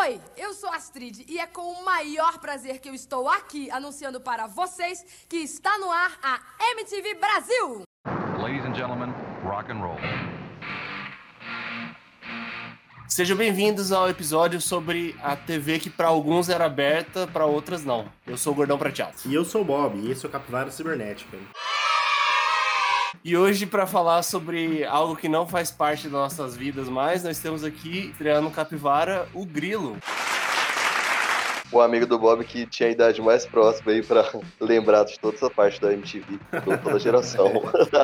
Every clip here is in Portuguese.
Oi, eu sou Astrid e é com o maior prazer que eu estou aqui anunciando para vocês que está no ar a MTV Brasil. Ladies and gentlemen, rock and roll. Sejam bem-vindos ao episódio sobre a TV que para alguns era aberta, para outras não. Eu sou o Gordão Prateado. E eu sou o Bob, e esse é o Capivara Cibernética. E hoje, para falar sobre algo que não faz parte das nossas vidas mais, nós temos aqui, estreando Capivara, o Grilo o amigo do Bob que tinha a idade mais próxima aí pra lembrar de toda essa parte da MTV, toda a geração.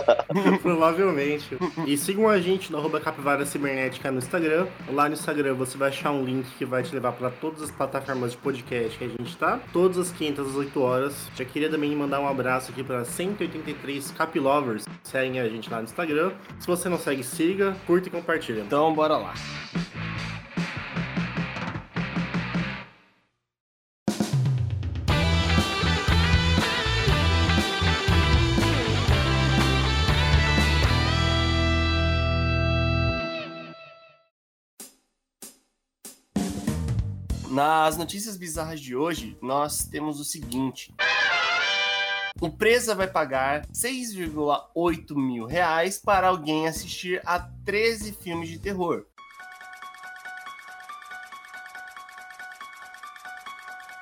Provavelmente. E sigam a gente no arroba Capivara Cibernética no Instagram. Lá no Instagram você vai achar um link que vai te levar para todas as plataformas de podcast que a gente tá. Todas as quintas às 8 horas. Já queria também mandar um abraço aqui para 183 Capilovers. Seguem a gente lá no Instagram. Se você não segue, siga, curta e compartilha. Então bora lá. Nas notícias bizarras de hoje, nós temos o seguinte. Empresa vai pagar 6,8 mil reais para alguém assistir a 13 filmes de terror.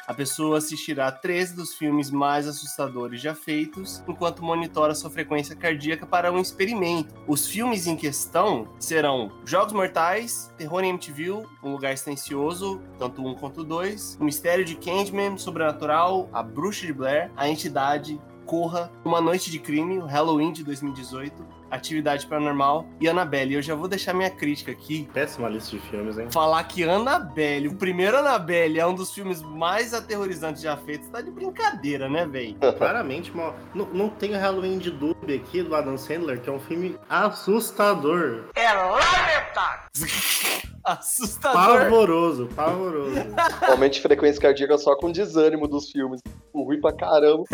A pessoa assistirá 13 dos filmes mais assustadores já feitos, enquanto monitora sua frequência cardíaca para um experimento. Os filmes em questão serão Jogos Mortais, Terror em MTV, Um Lugar Silencioso, tanto um quanto dois, O Mistério de Candyman, Sobrenatural, A Bruxa de Blair, A Entidade, Corra, Uma Noite de Crime, Halloween de 2018, Atividade Paranormal e Annabelle. Eu já vou deixar minha crítica aqui. Péssima lista de filmes, hein? Falar que Annabelle, o primeiro Annabelle, é um dos filmes mais aterrorizantes já feitos, tá de brincadeira, né, velho? Claramente, mal. Não, não tem o Halloween de Dub aqui do Adam Sandler, que é um filme assustador. É lamentável! Assustador. Pavoroso, pavoroso. Realmente frequência cardíaca só com desânimo dos filmes. Ruim pra caramba.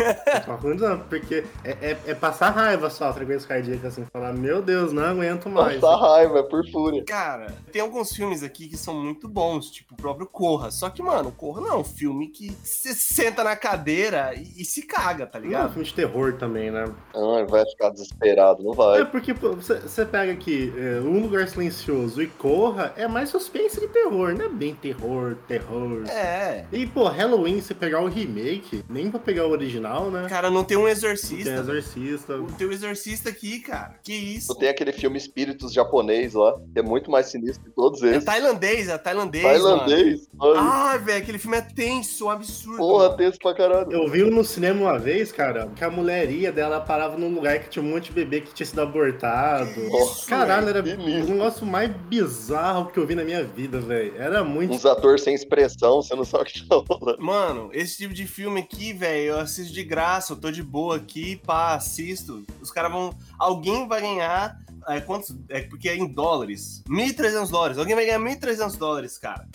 Só com desânimo, porque é, é, é, passar raiva só a frequência cardíaca, assim, falar, meu Deus, não aguento mais. Passar raiva, é por fúria. Cara, tem alguns filmes aqui que são muito bons, tipo o próprio Corra. Só que, mano, Corra não é um filme que você senta na cadeira e, e, se caga, tá ligado? Não é um filme de terror também, né? Ah, vai ficar desesperado, não vai. É porque você pega aqui é, Um Lugar Silencioso e Corra, é mais mais suspense que terror, não é bem terror, terror. É. E, pô, Halloween, você pegar o remake, nem pra pegar o original, né? Cara, não tem um exorcista. Não tem exorcista. Não tem um exorcista aqui, cara. Que isso? Não tem aquele filme Espíritos japonês lá, que é muito mais sinistro que todos eles. É tailandês, é tailandês. Tailandês, mano. Ah, velho, aquele filme é tenso, um absurdo. Porra, mano. tenso pra caralho. Eu vi no cinema uma vez, cara, que a mulher ia dela parava num lugar que tinha um monte de bebê que tinha sido abortado. Isso, Caralho, era o negócio mais bizarro que eu vi vi na minha vida, velho. Era muito. Uns atores sem expressão, você não sabe o que tá rolando. Mano, esse tipo de filme aqui, velho, eu assisto de graça, eu tô de boa aqui, pá, assisto. Os caras vão. Alguém vai ganhar. É, quantos? É porque é em dólares. 1.300 dólares. Alguém vai ganhar 1.300 dólares, cara.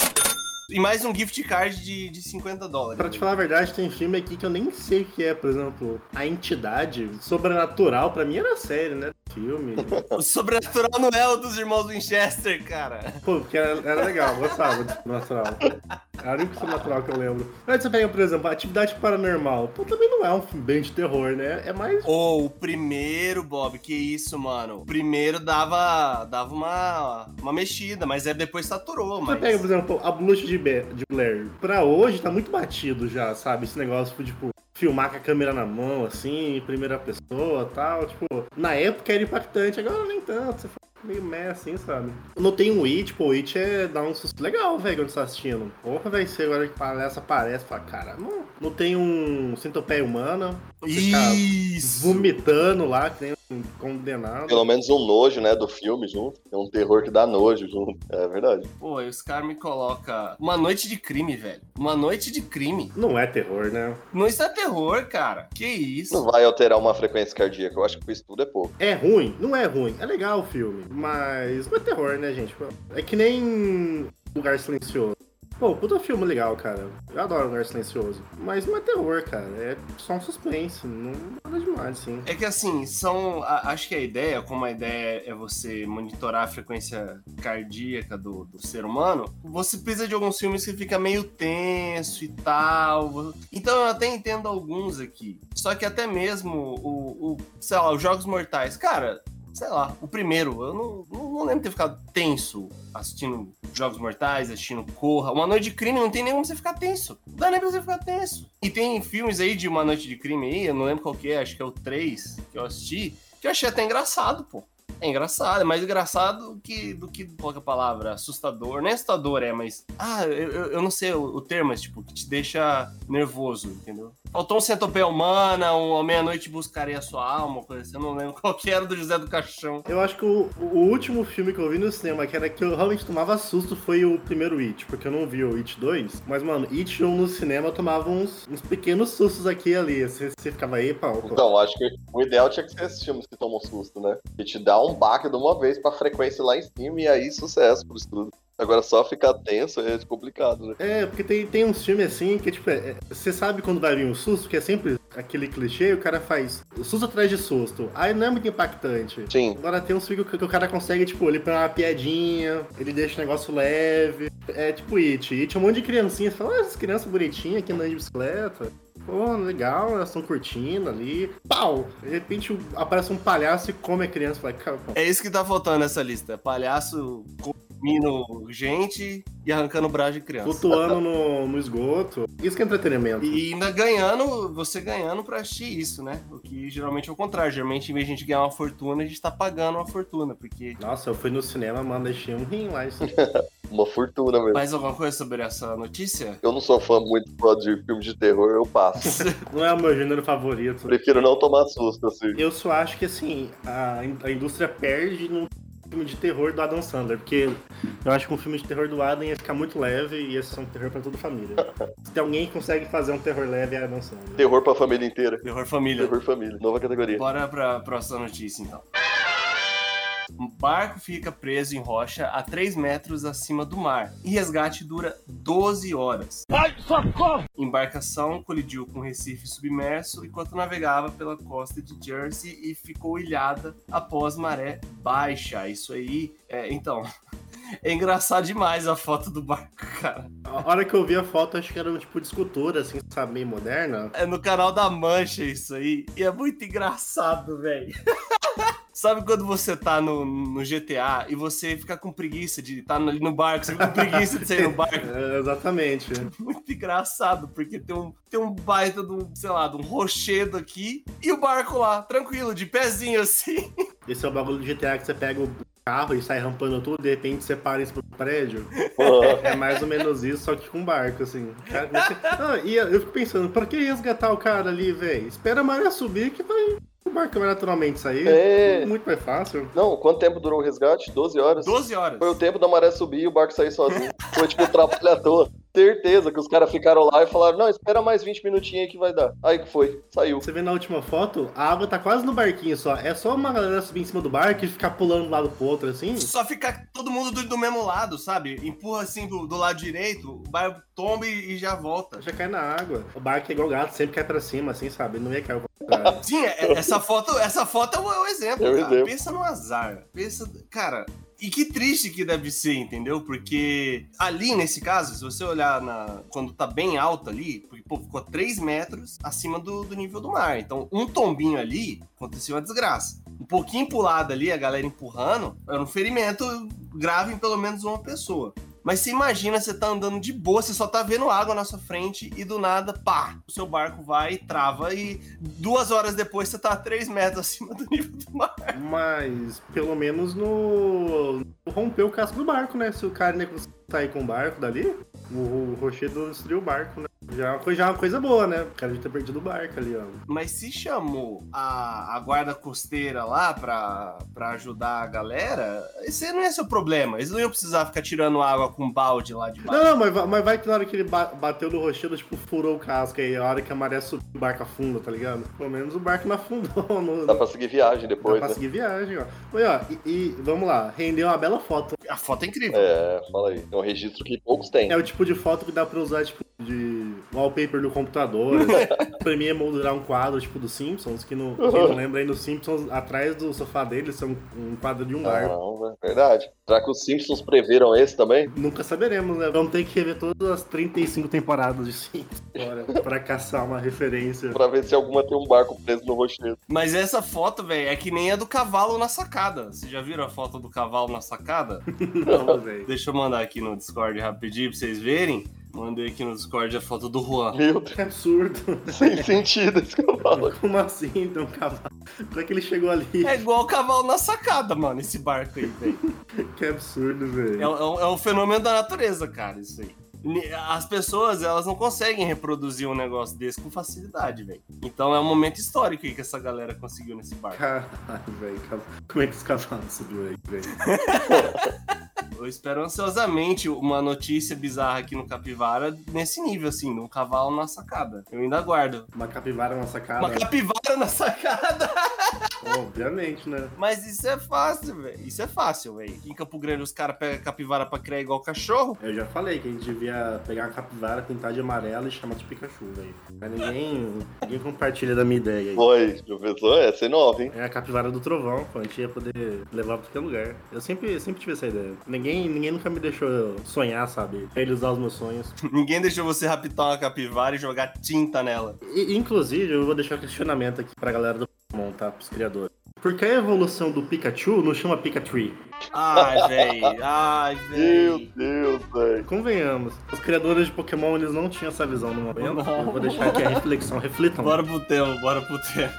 E mais um gift card de, de 50 dólares. Pra te falar a verdade, tem filme aqui que eu nem sei o que é. Por exemplo, A Entidade Sobrenatural, pra mim era sério, né? Filme. o Sobrenatural não é o dos irmãos Winchester, cara. Pô, porque era, era legal, gostava de Sobrenatural. Era o único Sobrenatural que eu lembro. Mas você pega, por exemplo, Atividade Paranormal. Pô, também não é um filme bem de terror, né? É mais. Ô, oh, o primeiro, Bob, que isso, mano. O primeiro dava, dava uma, uma mexida, mas é depois saturou, Você pega, por exemplo, a Blush de de Blair pra hoje tá muito batido já, sabe? Esse negócio, tipo, filmar com a câmera na mão, assim, em primeira pessoa tal. Tipo, na época era impactante, agora nem tanto. Você meio meh assim, sabe? Não tem um It, pô, o It é dar um susto legal, velho, quando você tá assistindo. Porra, vai ser agora que palestra aparece, fala, cara, não, não tem um centopeia humana. Isso! Vomitando lá, que um condenado. Pelo menos um nojo, né, do filme junto. É um terror que dá nojo junto. É verdade. Pô, e os caras me colocam uma noite de crime, velho. Uma noite de crime. Não é terror, né? Não está terror, cara. Que isso? Não vai alterar uma frequência cardíaca. Eu acho que isso tudo é pouco. É ruim? Não é ruim. É legal o filme. Mas não é terror, né, gente? É que nem Lugar Silencioso. Pô, puta filme legal, cara. Eu adoro Lugar Silencioso. Mas não é terror, cara. É só um suspense. Não nada demais, assim. É que assim, são. a- acho que a ideia, como a ideia é você monitorar a frequência cardíaca do, do ser humano, você precisa de alguns filmes que fica meio tenso e tal. Então eu até entendo alguns aqui. Só que até mesmo o, o sei lá, os Jogos Mortais, cara. Sei lá, o primeiro, eu não, não, não lembro de ter ficado tenso assistindo Jogos Mortais, assistindo Corra. Uma Noite de Crime não tem nem como você ficar tenso. Não dá nem pra você ficar tenso. E tem filmes aí de Uma Noite de Crime aí, eu não lembro qual que é, acho que é o 3 que eu assisti, que eu achei até engraçado, pô. É engraçado, é mais engraçado que, do que, que é a palavra? Assustador. Não é assustador, é, mas. Ah, eu, eu, não sei o, o termo, mas tipo, que te deixa nervoso, entendeu? Faltou um centopeia humana, um Ao Meia-Noite Buscarei a Sua Alma, uma coisa assim. Eu não lembro qual que era do José do Caixão. Eu acho que o, o último filme que eu vi no cinema, que era que eu realmente tomava susto, foi o primeiro It, porque eu não vi o It 2. Mas, mano, It 1 no cinema eu tomava uns, uns pequenos sustos aqui e ali. Você, você ficava aí, pau. pau. Então, acho que o ideal tinha que ser esses filmes que tomam susto, né? Que te dá um baque de uma vez pra frequência lá em cima e aí sucesso pro estudo. Agora só ficar tenso é complicado, né? É, porque tem, tem uns filmes assim que, tipo, é- é- você sabe quando vai vir um susto, que é sempre aquele clichê, o cara faz susto atrás de susto. Aí não é muito impactante. Sim. Agora tem uns filmes que, que o cara consegue, tipo, ele põe uma piadinha, ele deixa o negócio leve. É tipo It. It é um monte de criancinhas. Fala, ah, essas crianças bonitinhas aqui andando de bicicleta. Pô, legal, elas estão curtindo ali. Pau! De repente aparece um palhaço e come a criança. Fala, É isso que tá faltando nessa lista. Palhaço comendo gente e arrancando o braço de criança. flutuando no, no esgoto. Isso que é entretenimento. E ainda ganhando, você ganhando pra assistir isso, né? O que geralmente é o contrário. Geralmente, em vez de a gente ganhar uma fortuna, a gente tá pagando uma fortuna. Porque. Nossa, eu fui no cinema, mano, deixei um rim lá. Isso. Uma fortuna mesmo. Mais alguma coisa sobre essa notícia? Eu não sou fã muito de filme de terror, eu passo. Não é o meu gênero favorito. Prefiro não tomar susto, assim. Eu só acho que, assim, a, in- a indústria perde num filme de terror do Adam Sandler, porque eu acho que um filme de terror do Adam ia ficar muito leve e ia ser um terror pra toda a família. Se tem alguém que consegue fazer um terror leve, é Adam Sandler. Terror pra família inteira. Terror família. Terror família. Nova categoria. Bora pra próxima notícia, então. Um barco fica preso em rocha a 3 metros acima do mar e resgate dura 12 horas. Embarcação colidiu com um recife submerso enquanto navegava pela costa de Jersey e ficou ilhada após maré baixa. Isso aí, é, então, é engraçado demais a foto do barco, cara. A hora que eu vi a foto, acho que era um tipo de escultura, assim, sabe, meio moderna. É no canal da Mancha isso aí. E é muito engraçado, velho. Sabe quando você tá no, no GTA e você fica com preguiça de estar ali no barco, você fica com preguiça de sair no barco? É, exatamente. Muito engraçado, porque tem um, tem um baita de um, sei lá, de um rochedo aqui e o barco lá, tranquilo, de pezinho assim. Esse é o bagulho do GTA que você pega o carro e sai rampando tudo, de repente você para em cima do prédio. É mais ou menos isso, só que com barco, assim. Cara, você- Ah, e eu fico pensando, pra que resgatar o cara ali, velho? Espera a maré subir que vai. O barco vai naturalmente sair. É. Muito mais fácil. Não, quanto tempo durou o resgate? 12 horas? 12 horas. Foi o tempo da maré subir e o barco sair sozinho. Foi tipo um atrapalhador. Certeza que os caras ficaram lá e falaram: não, espera mais 20 minutinhos aí que vai dar. Aí que foi, saiu. Você vê na última foto, a água tá quase no barquinho só. É só uma galera subir em cima do barco e ficar pulando de um lado pro outro, assim. Só fica todo mundo do, do mesmo lado, sabe? Empurra assim do, do lado direito, o barco tomba e, e já volta. Já cai na água. O barco é igual gato, sempre cai pra cima, assim, sabe? Não ia cair ao contrário. Sim, é- essa foto, essa foto é o, é o exemplo, É cara. exemplo. Pensa no azar. Pensa, cara, e que triste que deve ser, entendeu? Porque ali, nesse caso, se você olhar na, quando tá bem alto ali, porque, pô, ficou 3 metros acima do, do nível do mar. Então, um tombinho ali, aconteceu uma desgraça. Um pouquinho pro lado ali, a galera empurrando, era um ferimento grave em pelo menos uma pessoa. Mas você imagina, você tá andando de boa, você só tá vendo água na sua frente e do nada, pá, o seu barco vai trava e duas horas depois você tá a 3 metros acima do nível do mar. Mas, pelo menos no. rompeu o casco do barco, né? Se o cara né, sair com o barco dali, o, o rochedo destruiu o barco, né? Já é uma coisa, já é uma coisa boa, né? O cara de ter perdido o barco ali, ó. Mas se chamou a, a guarda costeira lá pra, pra ajudar a galera, esse não é seu problema. Eles não iam precisar ficar tirando água com balde lá de baixo. Não, não, mas, vai- mas vai que na hora que ele ba- bateu no rochedo, tipo, furou o casco aí, a hora que a maré subiu, o barco afunda, tá ligado? Pelo menos o barco não afundou. No, Dá pra seguir viagem dá depois, pra né? seguir viagem, ó. Mas, ó, e, e vamos lá, rendeu uma bela foto. A foto é incrível. É, fala aí. É um registro que poucos têm. É o tipo de foto que dá pra usar, tipo, de wallpaper do computador. pra mim é moldurar um quadro, tipo, dos Simpsons, que não, quem não lembra aí, nos Simpsons, atrás do sofá deles, são um quadro de um barco. Não, é verdade. Será que os Simpsons preveram esse também? Nunca saberemos, né? Vamos ter que rever todas as 35 temporadas de Simpsons agora, pra caçar uma referência. Pra ver se alguma tem um barco preso no rochedo. Mas essa foto, velho, é que nem a do cavalo na sacada. Vocês já viram a foto do cavalo na sacada? Não, velho. Deixa eu mandar aqui no Discord rapidinho pra vocês verem. Mandei aqui no Discord a foto do Juan. Meu Deus, Que absurdo. sem sentido esse que eu falo. Como assim, então, cavalo? Como é que ele chegou ali? É igual o cavalo na sacada, mano, esse barco aí, velho. Que absurdo, É, velho. um- é um fenômeno da natureza, cara, isso aí. As pessoas, elas não conseguem reproduzir um negócio desse com facilidade, velho. Então é um momento histórico aí que essa galera conseguiu nesse barco. Caralho, velho. Como é que os cavalos subiu aí, velho? Eu espero ansiosamente uma notícia bizarra aqui no Capivara nesse nível, assim, de um cavalo na sacada. Eu ainda aguardo. Uma capivara na sacada. Uma capivara na sacada! Obviamente, né? Mas isso é fácil, velho. Isso é fácil, velho. Em Campo Grande os caras pegam capivara pra criar igual cachorro. Eu já falei que a gente devia pegar uma capivara, pintar de amarelo e chamar de Pikachu, velho. Mas ninguém, ninguém compartilha da minha ideia aí. Foi, professor, essa é nova, hein? É a capivara do trovão, pô. A gente ia poder levar pra qualquer lugar. Eu sempre, sempre tive essa ideia. Ninguém, ninguém nunca me deixou sonhar, sabe? Realizar os meus sonhos. Ninguém deixou você raptar uma capivara e jogar tinta nela. E, inclusive, eu vou deixar um questionamento aqui pra galera do Tá? Pros criadores. Por que a evolução do Pikachu não chama Pikachu? Ai, velho. Ai, Meu velho. Deus, velho. Convenhamos, os criadores de Pokémon eles não tinham essa visão no momento. Não. Eu vou deixar aqui a reflexão, reflitam. Bora pro tema, bora pro tema.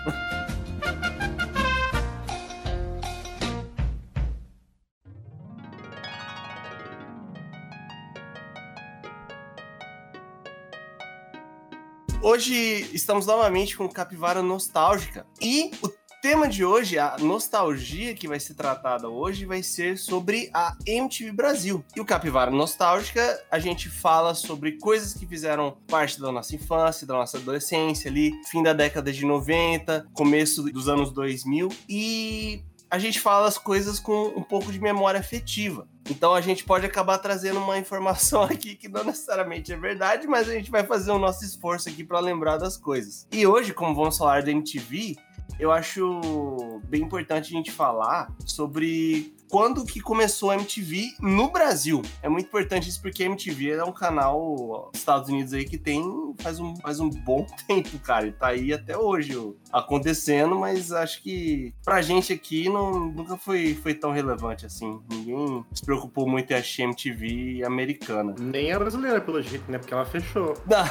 Hoje estamos novamente com Capivara Nostálgica e o tema de hoje, a nostalgia que vai ser tratada hoje, vai ser sobre a MTV Brasil. E o Capivara Nostálgica, a gente fala sobre coisas que fizeram parte da nossa infância, da nossa adolescência ali, fim da década de 90, começo dos anos 2000 e a gente fala as coisas com um pouco de memória afetiva. Então a gente pode acabar trazendo uma informação aqui que não necessariamente é verdade, mas a gente vai fazer o nosso esforço aqui para lembrar das coisas. E hoje, como vamos falar da MTV, eu acho bem importante a gente falar sobre quando que começou a MTV no Brasil. É muito importante isso porque a MTV é um canal dos Estados Unidos aí que tem faz um, faz um bom tempo, cara. E tá aí até hoje ó, acontecendo, mas acho que pra gente aqui não, nunca foi, foi tão relevante assim. Ninguém se preocupou muito em achar MTV americana. Nem a brasileira, pelo jeito, né? Porque ela fechou. Não.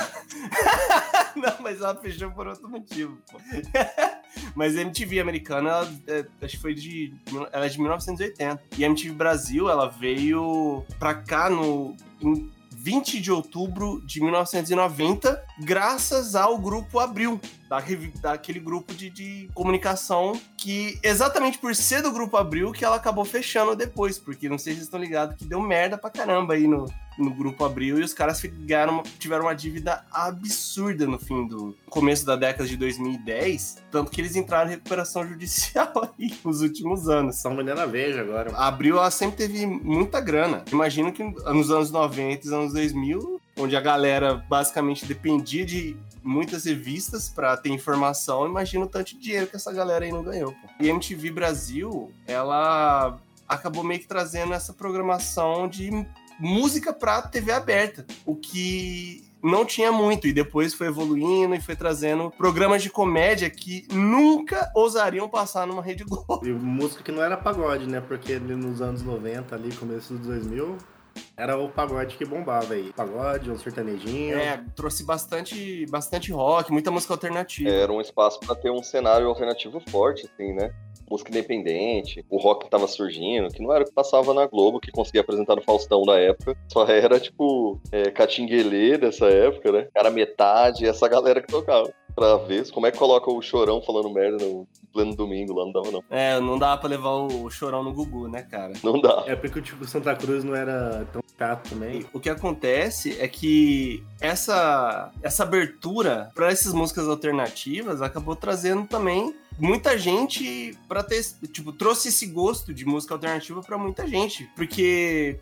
Não, mas ela fechou por outro motivo, pô. Mas a MTV americana, ela, é, acho que foi de. Ela é de 1980. E a MTV Brasil, ela veio pra cá no. Em 20 de outubro de 1990, graças ao grupo Abril, da, daquele grupo de, de comunicação que, exatamente por ser do grupo Abril, que ela acabou fechando depois, porque não sei se vocês estão ligados que deu merda pra caramba aí no, no grupo Abril e os caras ficaram, tiveram uma dívida absurda no fim do começo da década de 2010, tanto que eles entraram em recuperação judicial aí nos últimos anos. Estão vendendo a Veja agora. A Abril ela sempre teve muita grana. Imagino que nos anos 90 e anos 2000, onde a galera basicamente dependia de muitas revistas pra ter informação, imagina o tanto de dinheiro que essa galera aí não ganhou. Pô. E a MTV Brasil, ela acabou meio que trazendo essa programação de música pra TV aberta, o que não tinha muito, e depois foi evoluindo e foi trazendo programas de comédia que nunca ousariam passar numa Rede Globo. E música que não era pagode, né? Porque ali nos anos 90, ali, começo dos 2000, era o pagode que bombava aí. Pagode, um sertanejinho. É, trouxe bastante, bastante rock, muita música alternativa. Era um espaço pra ter um cenário alternativo forte, assim, né? Música independente, o rock que tava surgindo, que não era o que passava na Globo, que conseguia apresentar no Faustão da época. Só era, tipo, é, Catinguelê dessa época, né? Cara metade, essa galera que tocava. Pra ver como é que coloca o chorão falando merda no pleno domingo lá, não dava não. É, não dava pra levar o chorão no Gugu, né, cara? Não dá. É porque tipo, Santa Cruz não era tão chato também. E o que acontece é que essa, essa abertura para essas músicas alternativas acabou trazendo também muita gente para ter, tipo, trouxe esse gosto de música alternativa para muita gente, porque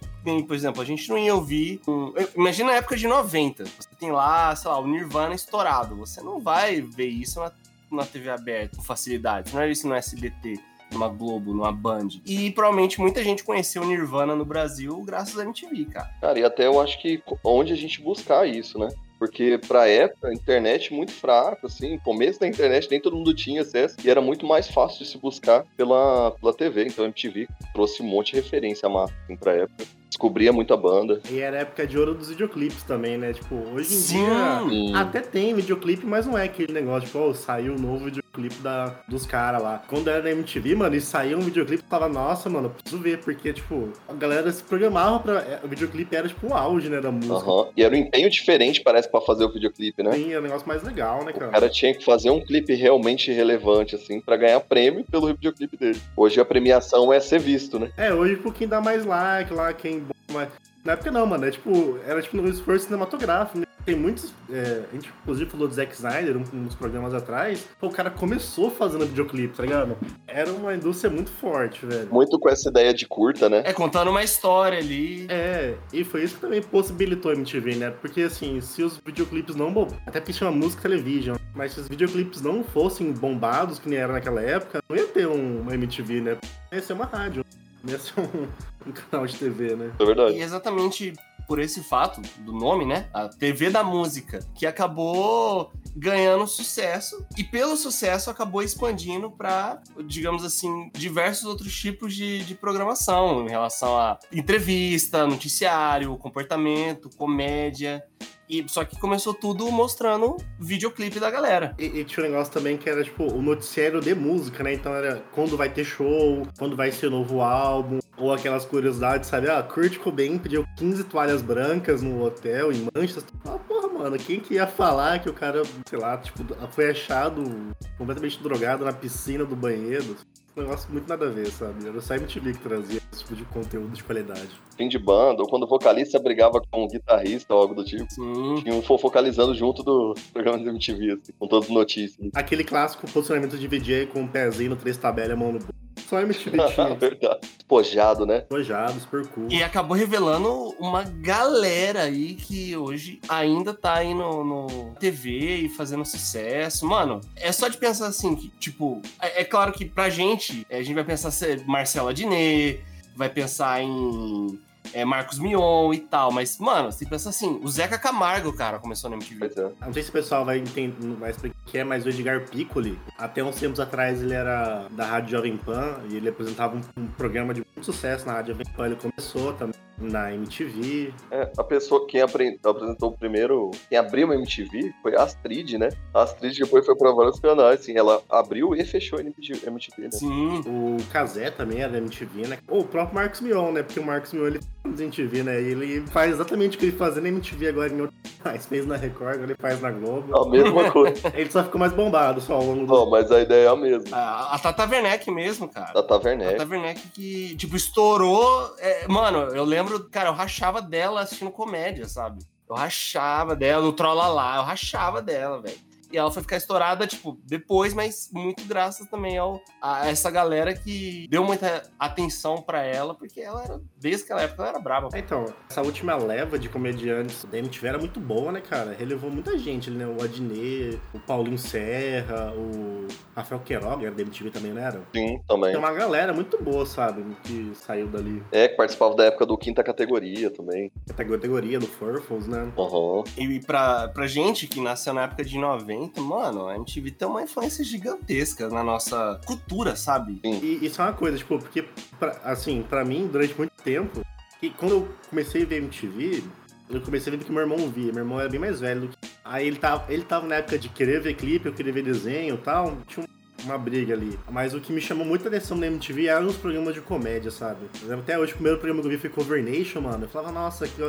por exemplo, a gente não ia ouvir, um, imagina a época de 90, você tem lá, sei lá, o Nirvana estourado, você não vai ver isso na, na TV aberta com facilidade, não é isso no SBT numa Globo, numa Band. E provavelmente muita gente conheceu o Nirvana no Brasil graças à MTV, cara. Cara, e até eu acho que onde a gente buscar isso, né? Porque pra época, a internet muito fraca, assim, começo da internet nem todo mundo tinha acesso e era muito mais fácil de se buscar pela, pela TV. Então a MTV trouxe um monte de referência a massa assim, pra época. Descobria muita banda. E era época de ouro dos videoclipes também, né? Tipo, hoje em Sim. dia até tem videoclipe, mas não é aquele negócio, tipo, oh, saiu o novo videoclipe da, dos caras lá. Quando era na MTV, mano, e saiu um videoclipe, falava, nossa, mano, eu preciso ver, porque, tipo, a galera se programava pra. é, O videoclipe era, tipo, o auge, né, da música. Aham. E era um empenho diferente, parece, pra fazer o videoclipe, né? Sim, é um negócio mais legal, né, O cara? cara tinha que fazer um clipe realmente relevante, assim, pra ganhar prêmio pelo videoclipe dele. Hoje a premiação é ser visto, né? É, hoje, tipo, quem dá mais like lá, quem mais. Na época não, mano, é tipo, era tipo um esforço cinematográfico, né? Tem muitos. é, a gente inclusive falou do Zack Snyder um- uns programas atrás. Pô, o cara começou fazendo videoclipe, tá ligado? Era uma indústria muito forte, velho. Muito com essa ideia de curta, né? É contando uma história ali. É, e foi isso que também possibilitou a MTV, né? Porque assim, se os videoclipes não bom, até porque chama música television, mas se os videoclipes não fossem bombados, que nem era naquela época, não ia ter um, uma MTV, né? Ia ser uma rádio, não ia ser um, um canal de TV, né? É verdade. E exatamente por esse fato do nome, né? A TV da música, que acabou ganhando sucesso e pelo sucesso acabou expandindo para, digamos assim, diversos outros tipos de, de programação em relação a entrevista, noticiário, comportamento, comédia. E só que começou tudo mostrando videoclipe da galera. E, e tinha um negócio também que era, tipo, o noticiário de música, né? Então era quando vai ter show, quando vai ser novo álbum, ou aquelas curiosidades, sabe? Ah, Kurt Cobain pediu 15 toalhas brancas no hotel, em Manchester. Ah, porra, mano, quem que ia falar que o cara, sei lá, tipo, foi achado completamente drogado na piscina do banheiro? Um negócio muito nada a ver, sabe? Era só MTV que trazia tipo de conteúdo de qualidade. Fim de banda, ou quando o vocalista brigava com o guitarrista ou algo do tipo. Sim. Tinha um fofocalizando junto do programa de MTV, assim, com todas as notícias. Aquele clássico posicionamento de VJ com o pezinho no três tabelas e a mão no bolso. Só MTV tinha. Verdade. Despojado, né? Despojado, super cool. E acabou revelando uma galera aí que hoje ainda tá aí no, no TV e fazendo sucesso. Mano, é só de pensar assim, que, tipo, é, é claro que pra gente, a gente vai pensar ser Marcela Diné, vai pensar em é, Marcos Mion e tal, mas, mano, você pensa assim, o Zeca Camargo, cara, começou na MTV. É. Não sei se o pessoal vai entender, vai explicar o que é, mas o Edgar Piccoli, até uns tempos atrás ele era da Rádio Jovem Pan e ele apresentava um, um programa de muito sucesso na Rádio Jovem Pan. Ele começou também na MTV. É, a pessoa, quem apre- apresentou o primeiro, quem abriu a MTV foi a Astrid, né? A Astrid depois foi pra vários canais, assim, ela abriu e fechou a MTV, né? Sim. O Kazé também era da MTV, né? Ou o próprio Marcos Mion, né? Porque o Marcos Mion ele faz MTV, né? E ele faz exatamente o que ele fazia na MTV agora em outro mais. Fez na Record, agora ele faz na Globo. A mesma coisa. Ele só ficou mais bombado só ao longo do. Não, mas a ideia é a mesma. A, a Tata Werneck mesmo, cara. Da A Taverneck. Tata Werneck que, tipo, estourou. é, mano, eu lembro, cara, eu rachava dela assistindo comédia, sabe? Eu rachava dela, no Trolla lá, eu rachava dela, velho. E ela foi ficar estourada, tipo, depois, mas muito graças também ao, a essa galera que deu muita atenção pra ela, porque ela era, desde aquela época, ela era braba. É, Então, essa última leva de comediantes da MTV era muito boa, né, cara? Relevou muita gente, né? O Adnet, o Paulinho Serra, o Rafael Queiroga, era da MTV também, não era? Sim, também. Tem uma galera muito boa, sabe? Que saiu dali. É, que participava da época do Quinta Categoria também. Categoria do Furfles, né? Aham. E pra, pra gente que nasceu na época de 90, mano, a MTV tem uma influência gigantesca na nossa cultura, sabe? E isso é uma coisa, tipo, porque, pra- assim, pra mim, durante muito tempo, que quando eu comecei a ver MTV, eu comecei vendo que meu irmão via. Meu irmão era bem mais velho do que. Aí ele tava, ele tava na época de querer ver clipe, eu queria ver desenho e tal. Tinha um uma briga ali. Mas o que me chamou muita atenção na MTV eram os programas de comédia, sabe? Até hoje, o primeiro programa que eu vi foi Cover Nation, mano. Eu falava, nossa, que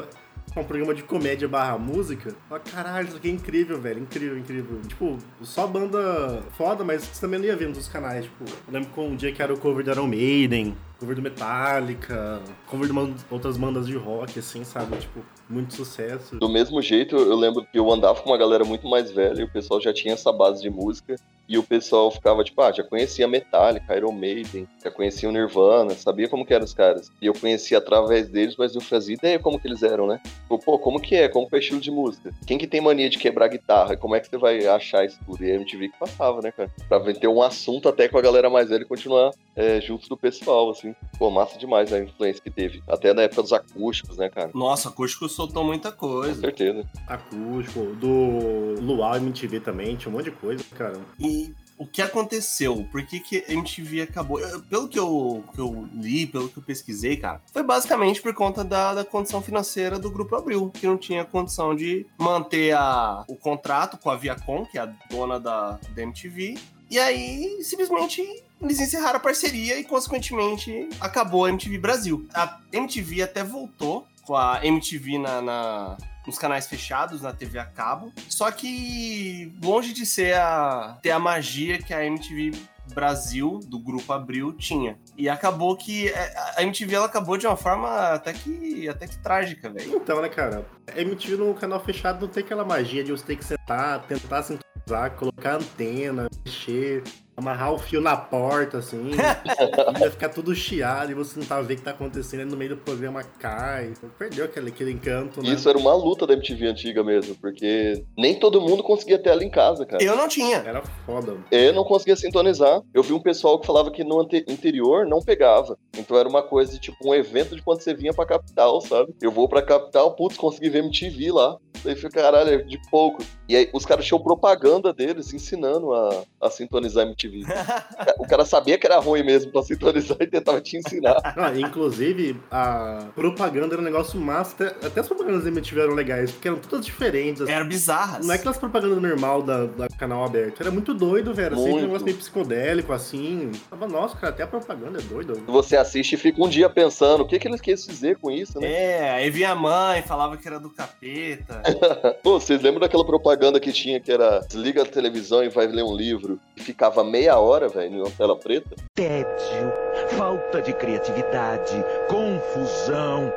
um programa de comédia barra música. Eu, caralho, isso aqui é incrível, velho. Incrível, incrível. Tipo, só banda foda, mas você também não ia ver nos canais. Tipo, eu lembro com um dia que era o cover do Iron Maiden, cover do Metallica, cover de uma- outras bandas de rock, assim, sabe? Tipo, muito sucesso. Do mesmo jeito, eu lembro que eu andava com uma galera muito mais velha e o pessoal já tinha essa base de música. E o pessoal ficava tipo, ah, já conhecia Metallica, Iron Maiden, já conhecia o Nirvana, sabia como que eram os caras. E eu conhecia através deles, mas não fazia ideia como que eles eram, né? Tipo, pô, como que é? Como que é o estilo de música? Quem que tem mania de quebrar guitarra? Como é que você vai achar isso tudo? E a MTV que passava, né, cara? Pra ter um assunto até com a galera mais velha e continuar é, junto do pessoal, assim. Pô, massa demais a influência que teve. Até na época dos acústicos, né, cara? Nossa, acústico soltou muita Com coisa. certeza. Acústico, do Luau MTV também, tinha um monte de coisa, cara. E o que aconteceu? Por que, que a MTV acabou? Pelo que eu, que eu li, pelo que eu pesquisei, cara, foi basicamente por conta da, da condição financeira do Grupo Abril, que não tinha condição de manter a, o contrato com a Viacom, que é a dona da, da MTV. E aí, simplesmente, eles encerraram a parceria e, consequentemente, acabou a MTV Brasil. A MTV até voltou com a MTV na- na, nos canais fechados, na TV a cabo. Só que longe de ser a ter a magia que a MTV Brasil do grupo Abril tinha. E acabou que é, a MTV ela acabou de uma forma até que até que trágica, velho. Então, né, cara? A MTV no canal fechado não tem aquela magia de você ter que sentar, tentar sintonizar, colocar antena, mexer, amarrar o fio na porta, assim. ia ficar tudo chiado e você não tá vendo o que tá acontecendo aí no meio do programa cai. Perdeu aquele, aquele encanto, né? Isso era uma luta da MTV antiga mesmo, porque nem todo mundo conseguia ter ela em casa, cara. Eu não tinha. Era foda. Eu não conseguia sintonizar. Eu vi um pessoal que falava que no interior não pegava. Então era uma coisa de tipo um evento de quando você vinha pra capital, sabe? Eu vou pra capital, putz, consegui ver MTV lá. Daí fica, caralho, é de pouco. E aí os caras tinham propaganda deles ensinando a, a sintonizar MTV. o cara sabia que era ruim mesmo pra sintonizar e tentava te ensinar. Ah, inclusive, a propaganda era um negócio massa. Até, até as propagandas da MTV eram legais, porque eram todas diferentes. assim. Eram bizarras. Não é aquelas propagandas normal da, da canal aberto. Era muito doido, velho. Sempre um Muito. negócio meio psicodélico, assim. Tava, nossa, cara, até a propaganda é doida. Você assiste e fica um dia pensando, o que, que eles querem dizer com isso, né? É, aí vinha a mãe, falava que era do capeta. Pô, vocês lembram daquela propaganda que tinha que era desliga a televisão e vai ler um livro? E ficava meia hora, velho, na tela preta? tédio, falta de criatividade, confusão,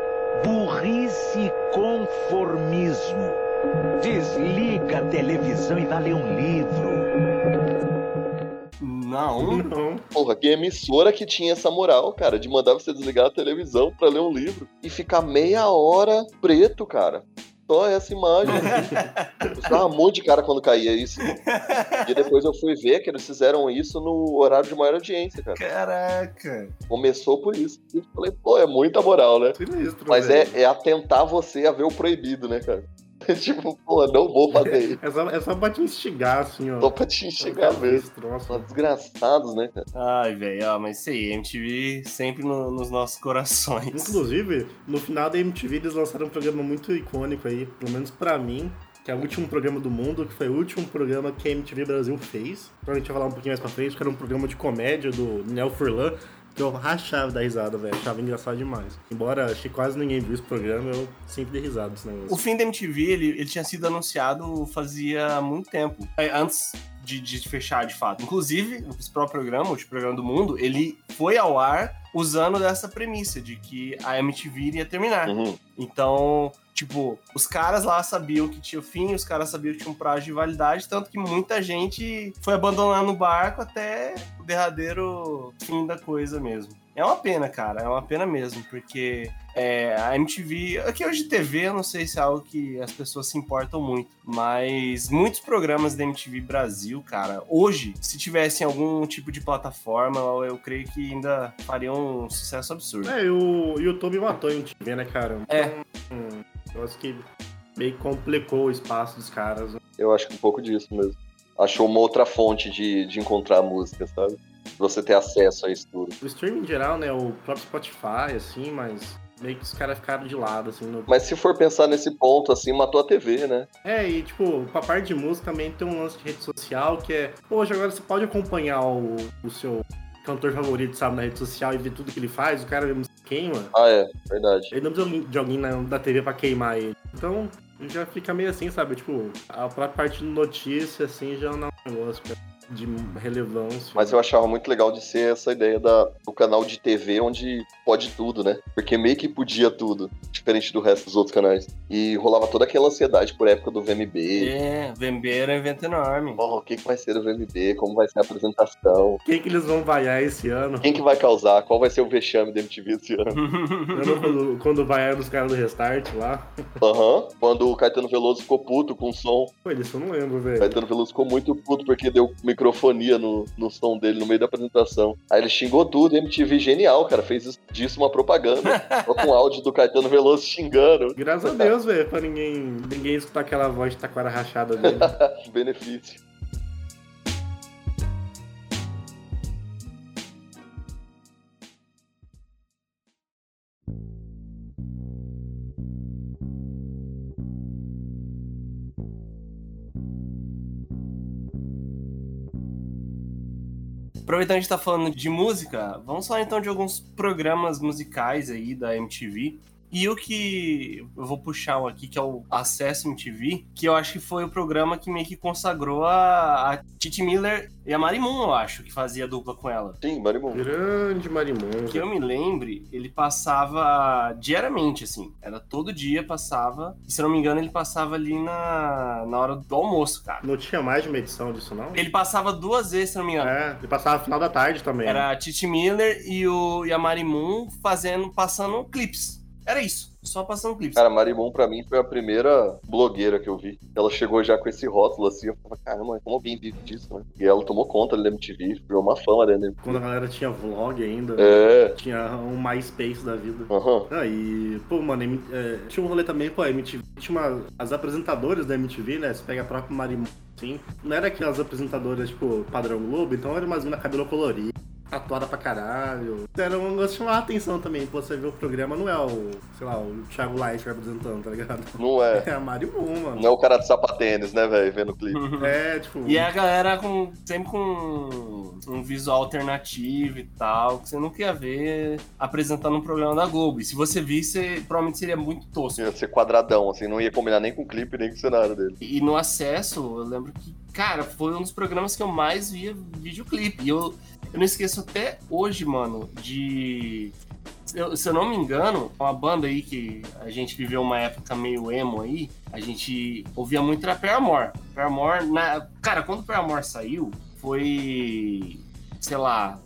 burrice e conformismo. Desliga a televisão e vá ler um livro. Não. Não. Porra, que emissora que tinha essa moral, cara, de mandar você desligar a televisão pra ler um livro e ficar meia hora preto, cara. Só essa imagem. Eu um monte de cara quando caía isso. E depois eu fui ver que eles fizeram isso no horário de maior audiência, cara. Caraca. Começou por isso. E falei, pô, é muita moral, né? Sinistro, Mas é, é atentar você a ver o proibido, né, cara? tipo, pô, não vou fazer isso. É só, é só pra te instigar, assim, ó. Só pra te enxergar mesmo. Nossa. São desgraçados, né, cara? Ai, velho, ó, mas isso aí, MTV sempre no- nos nossos corações. Inclusive, no final da MTV eles lançaram um programa muito icônico aí, pelo menos pra mim, que é o último programa do mundo, que foi o último programa que a MTV Brasil fez. Então a gente vai falar um pouquinho mais pra frente, que era um programa de comédia do Nel Furlan, eu rachava da risada, velho. Achava engraçado demais. Embora acho que quase ninguém viu esse programa, eu sempre dei risada desse O negócio. fim da MTV, ele, ele tinha sido anunciado fazia muito tempo. É, Antes de, de fechar, de fato. Inclusive, o principal programa, o último programa do mundo, ele foi ao ar usando dessa premissa de que a MTV iria terminar. Uhum. Então, tipo, os caras lá sabiam que tinha o fim, os caras sabiam que tinha um prazo de validade, tanto que muita gente foi abandonando o barco até o derradeiro fim da coisa mesmo. É uma pena, cara, é uma pena mesmo, porque é, a MTV, aqui hoje TV, eu não sei se é algo que as pessoas se importam muito, mas muitos programas da MTV Brasil, cara, hoje, se tivessem algum tipo de plataforma, eu, eu creio que ainda fariam um sucesso absurdo. É, e o YouTube matou a MTV, né, cara? É. Um negócio que meio que complicou o espaço dos caras. né? Eu acho que um pouco disso mesmo. Achou uma outra fonte de, de encontrar música, sabe? Você ter acesso a isso tudo. O streaming em geral, né, o próprio Spotify, assim, mas meio que os caras ficaram de lado, assim. No... Mas se for pensar nesse ponto, assim, matou a TV, né? É, e tipo, pra parte de música também tem um lance de rede social que é, poxa, agora você pode acompanhar o, o seu cantor favorito, sabe, na rede social e ver tudo que ele faz, o cara mesmo se queima. Ah, é, verdade. Ele não precisa de alguém na, da TV pra queimar ele. Então, já fica meio assim, sabe? Tipo, a própria parte de notícia, assim, já não é um negócio de relevância. Mas eu achava muito legal de ser essa ideia da, do canal de TV onde pode tudo, né? Porque meio que podia tudo, diferente do resto dos outros canais. E rolava toda aquela ansiedade por época do VMB. É, VMB era um evento enorme. Porra, o que, que vai ser o VMB? Como vai ser a apresentação? Quem que eles vão vaiar esse ano? Quem que vai causar? Qual vai ser o vexame da MTV esse ano? Lembra quando, quando vaiaram os caras do Restart lá? Aham. Quando o Caetano Veloso ficou puto com o som. Pô, isso eu não lembro, velho. Caetano Veloso ficou muito puto porque deu microfonia no, no som dele no meio da apresentação. Aí ele xingou tudo, e MTV genial, cara. Fez isso- disso uma propaganda. Só com áudio do Caetano Veloso xingando. Graças a Deus, velho, pra ninguém, ninguém escutar aquela voz de taquara rachada dele. Benefício. Aproveitando que a gente tá falando de música, vamos falar então de alguns programas musicais aí da MTV. E o que eu vou puxar um aqui, que é o Acesso MTV, que eu acho que foi o programa que meio que consagrou a, a Titi Miller e a Marimun, eu acho, que fazia dupla com ela. Sim, Marimun. Grande Marimun. Que eu me lembre, ele passava diariamente, assim. Era todo dia, passava. E se eu não me engano, ele passava ali na, na hora do almoço, cara. Não tinha mais de uma edição disso, não? Ele passava duas vezes, se eu não me engano. É, ele passava no final da tarde também. Era a Titi Miller e, o, e a Marimun fazendo, passando clipes. Era isso, só passando clipes. Cara, a Marimun pra mim foi a primeira blogueira que eu vi. Ela chegou já com esse rótulo assim, eu falava, caramba, como alguém vive disso, né? E ela tomou conta ali da MTV, criou uma fama da MTV. Quando a galera tinha vlog ainda. É, Tinha um MySpace da vida. aham. Ah, e, pô, mano, é, tinha um rolê também, pô, a MTV tinha uma, as apresentadoras da MTV, né? Você pega a própria Marimun, assim, não era aquelas apresentadoras, tipo, padrão Globo, então era umas mina cabelo colorido, tatuada pra caralho. Era um negócio de chamar a atenção também, pô, você vê o programa, não é o, sei lá, o Thiago Leifert apresentando, tá ligado? Não é. É a Marimun, mano. Não é o cara de sapatênis, né, velho, vendo o clipe. É, tipo... E a galera com, sempre com um visual alternativo e tal, que você nunca ia ver apresentando um programa da Globo. E se você visse, provavelmente seria muito tosco. Ia ser quadradão, assim, não ia combinar nem com o clipe, nem com o cenário dele. E no acesso, eu lembro que, cara, foi um dos programas que eu mais via videoclipe. E eu, eu não esqueço até hoje, mano, de. Eu, se eu não me engano, uma banda aí que a gente viveu uma época meio emo aí, a gente ouvia muito era Paramore. Paramore, na... cara, quando o Paramore saiu, foi. sei lá.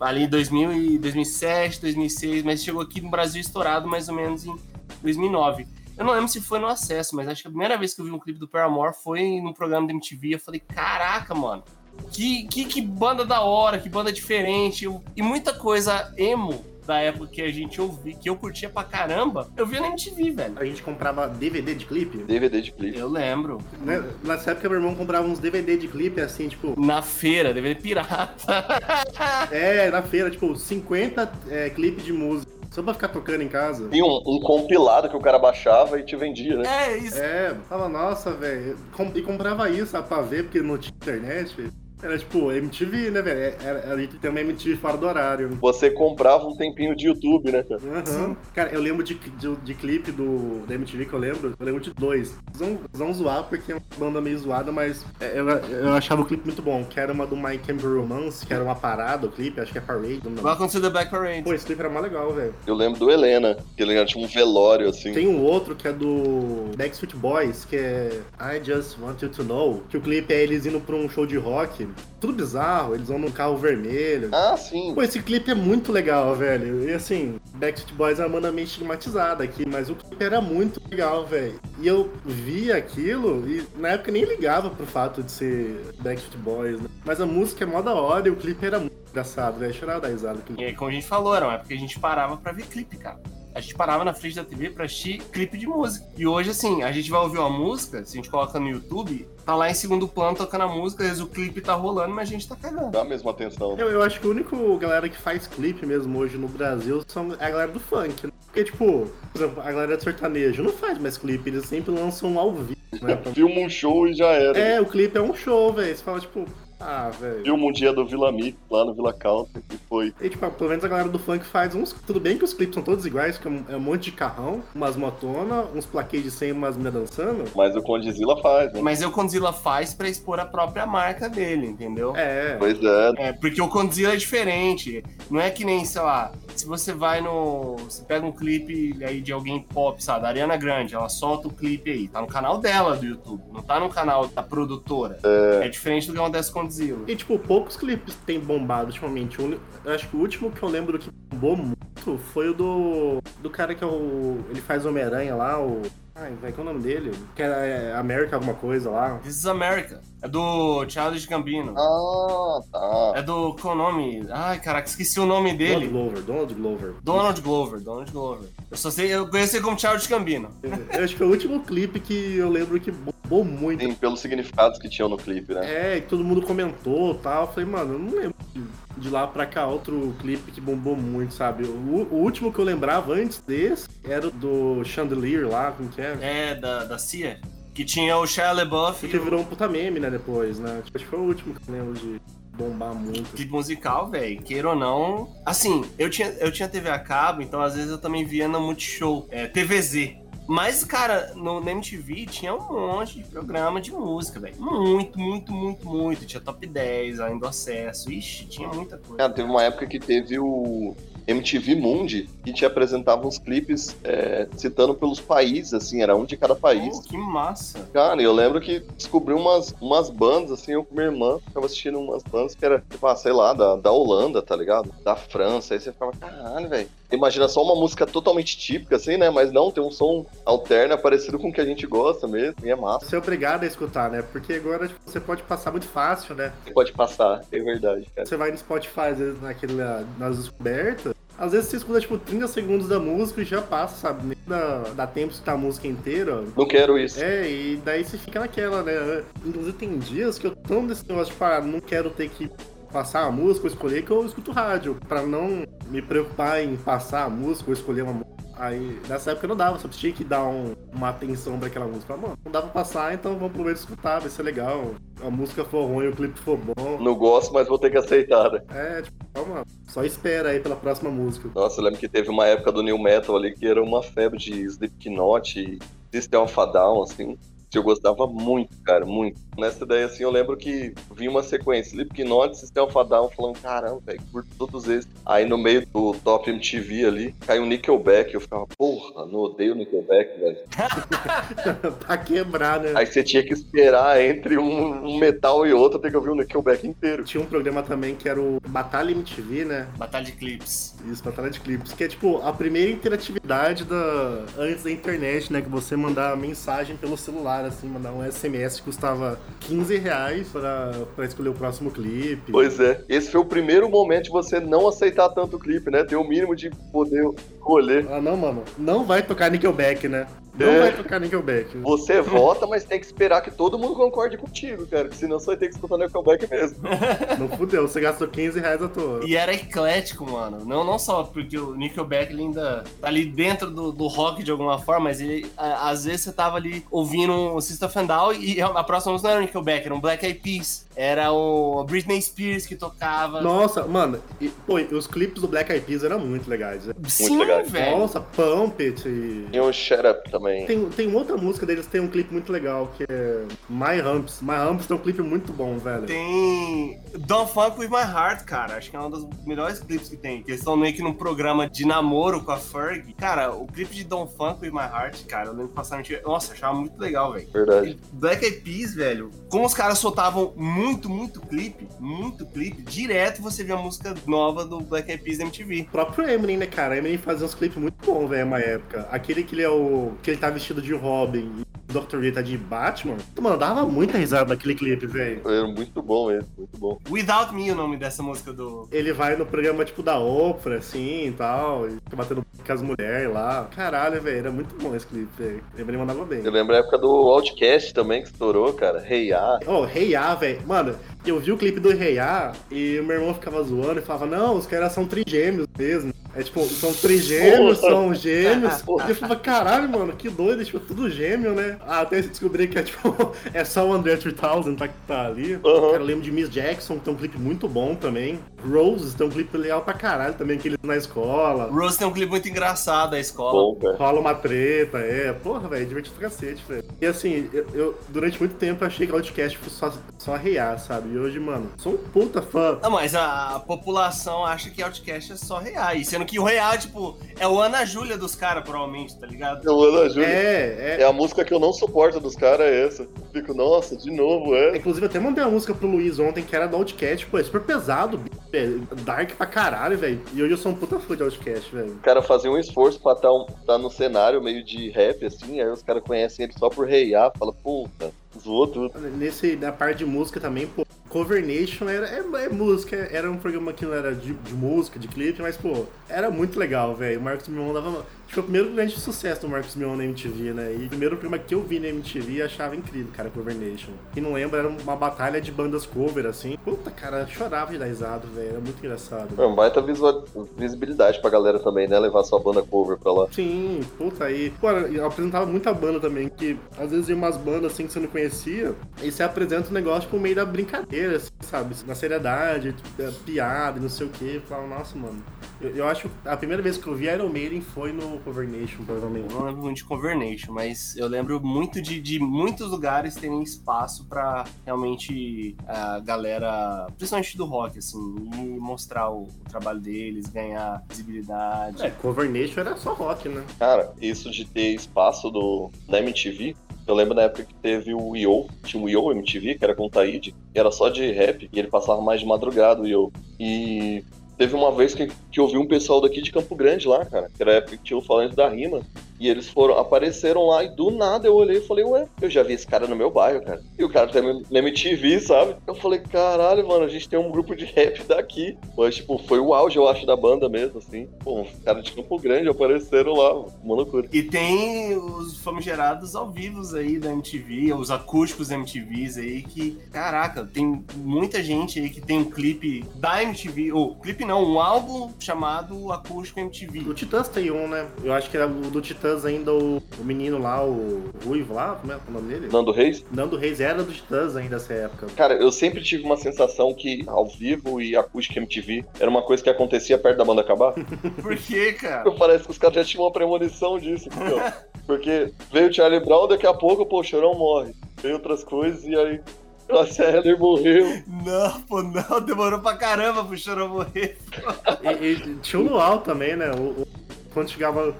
Ali em 2000 e 2007, 2006, mas chegou aqui no Brasil estourado mais ou menos em 2009. Eu não lembro se foi no acesso, mas acho que a primeira vez que eu vi um clipe do Paramore foi num programa da MTV. Eu falei, caraca, mano. Que, que, que banda da hora, que banda diferente. E muita coisa emo da época que a gente ouvia, que eu curtia pra caramba, eu via na MTV, velho. A gente comprava DVD de clipe. DVD de clipe. Eu lembro. Né? Nessa época, meu irmão comprava uns DVD de clipe, assim, tipo... Na feira, DVD pirata. É, na feira, tipo, 50 é, clipes de música. Só pra ficar tocando em casa. Tinha um, um compilado que o cara baixava e te vendia, né? É, isso. É, fala, nossa, velho. Com- E comprava isso, sabe, pra ver, porque não tinha internet, velho. Era tipo MTV, né, velho? Era- A gente tem uma MTV fora do horário. Você comprava um tempinho de YouTube, né, cara? Aham. Cara, eu lembro de, de, de clipe do, da MTV que eu lembro. Eu lembro de dois. Eles vão, vão zoar porque é uma banda meio zoada, mas é, eu, eu achava o clipe muito bom. Que era uma do My Chemical Romance, que era uma parada, o clipe, acho que é Parade. Não. Welcome to the Black Parade. Pô, esse clipe era mais legal, velho. Eu lembro do Helena, que ele era tipo um velório, assim. Tem um outro que é do Backstreet Boys, que é I Just Want You to Know, que o clipe é eles indo pra um show de rock. Tudo bizarro, eles vão num carro vermelho. Ah, sim. Pô, esse clipe é muito legal, velho. E assim, Backstreet Boys é uma banda meio estigmatizada aqui, mas o clipe era muito legal, velho. E eu vi aquilo e na época nem ligava pro fato de ser Backstreet Boys, né? Mas a música é mó da hora e o clipe era muito engraçado, velho. Chorava da risada. E aí, como a gente falou, era uma época que a gente parava pra ver clipe, cara. a gente parava na frente da TV pra assistir clipe de música. E hoje, assim, a gente vai ouvir uma música, se a gente coloca no YouTube, tá lá em segundo plano tocando a música, às vezes o clipe tá rolando, mas a gente tá cagando. Dá a mesma atenção. Eu, eu acho que o único galera que faz clipe mesmo hoje no Brasil são é a galera do funk, né? Porque, tipo, por exemplo, a galera do sertanejo não faz mais clipe, eles sempre lançam ao vivo, né? Filma um show e já era. É, o clipe é um show, velho. Você fala, tipo, ah, velho. Filma um dia do Vila Mix, lá no Vila Country, e foi. E, tipo, pelo menos a galera do funk faz uns. Tudo bem que os clipes são todos iguais, que é um- é um monte de carrão, umas motonas, uns plaquês de 100 umas meninas dançando. Mas o Condizila faz, né? Mas o Condzilla faz pra expor a própria marca dele, entendeu? É. Pois é. É, porque o Condzilla é diferente. Não é que nem, sei lá, se você vai no. Você pega um clipe aí de alguém pop, sabe? Da Ariana Grande, ela solta o clipe aí. Tá no canal dela do YouTube, não tá no canal da produtora. É, diferente do que acontece com E, tipo, poucos clipes têm bombado ultimamente. Eu acho que o último que eu lembro que bombou muito foi o do. Do cara que é o. Ele faz Homem-Aranha lá, o. Ai, vai, qual é o nome dele? Que é América alguma coisa lá. This is America. É do Childish Gambino. Ah, tá. É do. Qual o nome? Ai, caraca, esqueci o nome Donald dele. Glover, Donald Glover. Donald Glover, Donald Glover. Eu só sei, eu conheço ele como Childish Gambino. Eu acho que foi o último clipe que eu lembro que bombou muito. Sim, pelos significados que tinham no clipe, né? É, que todo mundo comentou e tal. Eu falei, mano, eu não lembro de- de lá pra cá outro clipe que bombou muito, sabe? O, o último que eu lembrava antes desse era o do Chandelier lá, como que é? É, da, da CIA. Que tinha o Shia LaBeouf e o virou um puta meme, né, depois, né? Tipo, acho que foi o último que eu lembro de bombar muito. clipe musical, velho. Queira ou não. Assim, eu tinha, eu tinha TV a cabo, então às vezes eu também via no Multishow, é, TVZ. Mas, cara, no, na MTV tinha um monte de programa de música, velho. Muito, muito, muito, muito. Tinha top 10, além do acesso. Ixi, tinha muita coisa. Cara, teve uma época que teve o MTV Mundi, que te apresentava uns clipes é, citando pelos países, assim, era um de cada país. Pô, que massa. Cara, eu lembro que descobri umas, umas bandas, assim, eu com minha irmã ficava assistindo umas bandas que era, tipo, ah, sei lá, da, da Holanda, tá ligado? Da França, aí você ficava, caralho, velho. Imagina só uma música totalmente típica, assim, né? Mas não, tem um som alterno, parecido com o que a gente gosta mesmo, e é massa. Você é obrigado a escutar, né? Porque agora tipo, você pode passar muito fácil, né? Você pode passar, é verdade, cara. Você vai no Spotify, às vezes, naquele, ah, nas descobertas. Às vezes você escuta, tipo, 30 segundos da música e já passa, sabe? Nem dá, dá tempo de escutar a música inteira. Não quero isso. É, e daí você fica naquela, né? Inclusive tem dias que eu tô nesse negócio, tipo, ah, não quero ter que passar a música ou escolher, que eu escuto rádio, pra não me preocupar em passar a música ou escolher uma música. Aí, nessa época não dava, só tinha que dar um- uma atenção pra aquela música. Mano, não dá pra passar, então vamos pro meio escutar, vai ser legal. A música for ruim, o clipe for bom. Não gosto, mas vou ter que aceitar, né? É, tipo, calma, só espera aí pela próxima música. Nossa, eu lembro que teve uma época do New Metal ali que era uma febre de Slipknot e System of a Down, assim. Eu gostava muito, cara, muito. Nessa ideia, assim, eu lembro que vi uma sequência, Slipknot, System of a Down, falando, caramba, velho, curto todos esses. Aí no meio do Top MTV ali, caiu o Nickelback, eu ficava, porra, não odeio o Nickelback, velho. pra quebrar, né? Aí você tinha que esperar entre um, um metal e outro, ter que ouvir o Nickelback inteiro. Tinha um programa também que era o Batalha MTV, né? Batalha de clipes. Isso, Batalha de Clipes, que é tipo a primeira interatividade da antes da internet, né? Que você mandar mensagem pelo celular, assim, mandar um SMS que custava 15 reais pra, pra escolher o próximo clipe. Pois é, esse foi o primeiro momento de você não aceitar tanto o clipe, né? Ter o mínimo de poder escolher. Ah, não, mano. Não vai tocar Nickelback, né? Não É. vai tocar Nickelback. Você vota, mas tem que esperar que todo mundo concorde contigo, cara. Senão você vai ter que escutar Nickelback mesmo. Não fudeu, você gastou 15 reais à toa. E era eclético, mano. Não, não só porque o Nickelback ele ainda tá ali dentro do, do rock de alguma forma, mas ele, a- às vezes você tava ali ouvindo o System of a Down e a próxima música não era o Nickelback, era um Black Eyed Peas. Era o Britney Spears que tocava. Nossa, mano, e, pô, e os clipes do Black Eyed Peas eram muito legais. né? Sim, legal. velho. Nossa, Pump It e... E um Shut Up também. Tem, tem outra música deles, tem um clipe muito legal, que é My Humps. My Humps tem um clipe muito bom, velho. Tem Don't Funk With My Heart, cara. Acho que é um dos melhores clipes que tem. Que eles estão meio que num programa de namoro com a Ferg. Cara, o clipe de Don't Funk With My Heart, cara, eu lembro que passaram... Nossa, achava muito legal, velho. Verdade. Black Eyed Peas, velho, como os caras soltavam muito, muito clipe, muito clipe, direto você via a música nova do Black Eyed Peas MTV. O próprio Eminem, né, cara? Eminem fazia uns clipes muito bons, velho, uma época. Aquele que ele é o. que ele tá vestido de Robin, Dr. Dre tá de Batman, mano, dava muita risada naquele clipe, velho. Era muito bom mesmo, muito bom. Without Me, o nome dessa música do. Ele vai no programa, tipo, da Oprah, assim, e tal, e fica batendo com as mulheres lá. Caralho, velho, era muito bom esse clipe, velho. Ele mandava bem. Eu lembro a época do Outcast também, que estourou, cara. Hey Ya. Oh, Rei A, velho. Mano, eu vi o clipe do Rei A e o meu irmão ficava zoando e falava, não, os caras são trigêmeos mesmo. É tipo, são trigêmeos, Porra. são gêmeos. E eu falava, caralho, mano, que doido, tipo, tudo gêmeo, né? Ah, até descobri que é tipo, é só o André 3000 tá, que tá ali. Uhum. Cara, eu lembro de Miss Jackson, que tem um clipe muito bom também. Roses tem um clipe legal pra caralho também, que eles na escola. Rose tem um clipe muito engraçado da escola. Bom, cara. Rola uma treta, é. Porra, velho, divertido pra cacete, velho. E assim, eu, eu, durante muito tempo achei que o Outcast fosse só, só rear, sabe? E hoje, mano, sou um puta fã. Não, mas a população acha que Outcast é só real. E sendo que o real, tipo, é o Ana Júlia dos caras, provavelmente, tá ligado? Eu Ana Júlia. É, é. É a música que eu não suporto dos caras, é essa. Fico, nossa, de novo, é. Inclusive, eu até mandei uma música pro Luiz ontem que era do Outcast, pô, é super pesado, bicho, é dark pra caralho, velho. E hoje eu sou um puta fã de Outcast, velho. O cara fazia um esforço pra estar um, tá no cenário meio de rap, assim, aí os caras conhecem ele só por reiar, fala, puta, zoou tudo. Nesse, na parte de música também, pô, Cover Nation era, é, é música, era um programa que não era de, de música, de clipe, mas, pô, era muito legal, velho. O Marcos Mion dava. Acho que foi o primeiro grande sucesso do Marcos Mion na MTV, né? E o primeiro programa que eu vi na MTV achava incrível, cara, Cover Nation. Quem não lembra, era uma batalha de bandas cover, assim. Puta, cara, chorava de dar risada, velho. Era muito engraçado. É um baita visual- visibilidade pra galera também, né? Levar sua banda cover pra lá. Sim, puta aí. Pô, eu apresentava muita banda também, que às vezes ia umas bandas assim que você não conhecia, e você apresenta o negócio por meio da brincadeira, assim, sabe? Na seriedade, é, piada, não sei o que. Falava, nossa, mano. Eu, eu acho que a primeira vez que eu vi Iron Maiden foi no Cover Nation, provavelmente. Eu não lembro muito de Convernation, mas eu lembro muito de, de muitos lugares terem espaço pra realmente a galera, principalmente do rock, assim, ir mostrar o, o trabalho deles, ganhar visibilidade. É, Cover Nation era só rock, né? Cara, isso de ter espaço do, da MTV, eu lembro na época que teve o Yo, tinha o Yo MTV, que era com o Taíde, que era só de rap, e ele passava mais de madrugada o Yo. E teve uma vez que, que eu vi um pessoal daqui de Campo Grande lá, cara, que era época que tinha o Falante da Rima, e eles foram, apareceram lá, e do nada eu olhei e falei, ué, eu já vi esse cara no meu bairro, cara. E o cara tá na MTV, sabe? Eu falei, caralho, mano, a gente tem um grupo de rap daqui. Mas, tipo, foi o auge, eu acho, da banda mesmo, assim. Pô, os caras de Campo Grande apareceram lá, uma loucura. E tem os famigerados ao vivos aí da MTV, os acústicos MTVs aí, que, caraca, tem muita gente aí que tem um clipe da MTV, ou clipe não, um álbum chamado Acústico MTV. O Titãs tem um, né? Eu acho que era o do Titãs ainda o, o menino lá, o Ruivo lá, como é o nome dele? Nando Reis? Nando Reis era do Titãs ainda nessa época. Cara, eu sempre tive uma sensação que ao vivo e acústica MTV era uma coisa que acontecia perto da banda acabar. Por quê, cara? Parece que os caras já tinham uma premonição disso, entendeu? Porque veio o Charlie Brown, daqui a pouco, pô, o Chorão morre. Veio outras coisas e aí. Nossa, Heller morreu. Não, pô, não, demorou pra caramba pro Chorão morrer. E, e tinha o Luau também, né? O, o- quando chegava.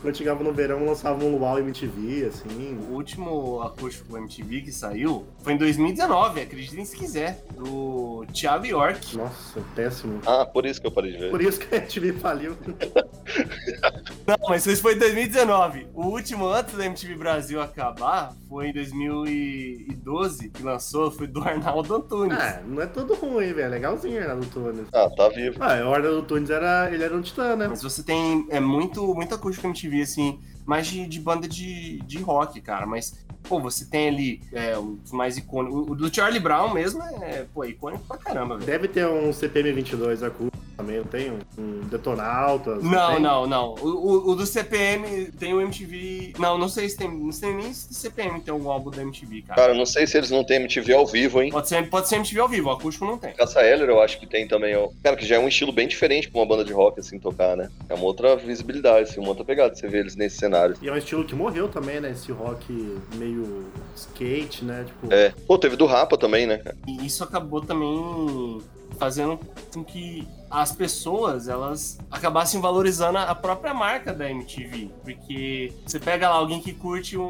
Quando chegava no verão, lançava um Luau MTV, assim. O último acústico MTV que saiu foi em 2019, acreditem se quiser, do Thiago York. Nossa, péssimo. Ah, por isso que eu parei de ver. Por isso que a MTV faliu. Não, mas isso foi em 2019. O último antes da MTV Brasil acabar foi em 2012, que lançou, foi do Arnaldo Antunes. Ah, não é todo ruim, velho. É legalzinho Arnaldo Tunes. Ah, tá vivo. Ah, o Arnaldo Tunes era. Ele era um titã, né? Mas você tem é muito, muito acústico MTV, assim, mais de, de banda de, de rock, cara. Mas, pô, você tem ali é, os mais icônicos. O do Charlie Brown mesmo é, pô, é icônico pra caramba, velho. Deve ter um CPM 22 acústico também, não tem? Um, um Detonautas? Não, tem? não, não. O, o- o do CPM tem o MTV. Não, não sei se tem. Não sei nem se CPM tem algum álbum da MTV, cara. Cara, não sei se eles não têm MTV ao vivo, hein? Pode ser, pode ser MTV ao vivo, o acústico não tem. Caça Heller eu acho que tem também, ó. Cara, que já é um estilo bem diferente pra uma banda de rock, assim, tocar, né? É uma outra visibilidade, assim, uma outra pegada, você vê eles nesse cenário. E é um estilo que morreu também, né? Esse rock meio skate, né? Tipo, É. Pô, teve do Rapa também, né, cara? E isso acabou também fazendo com que as pessoas elas acabassem valorizando a própria marca da MTV. Porque você pega lá alguém que curte um,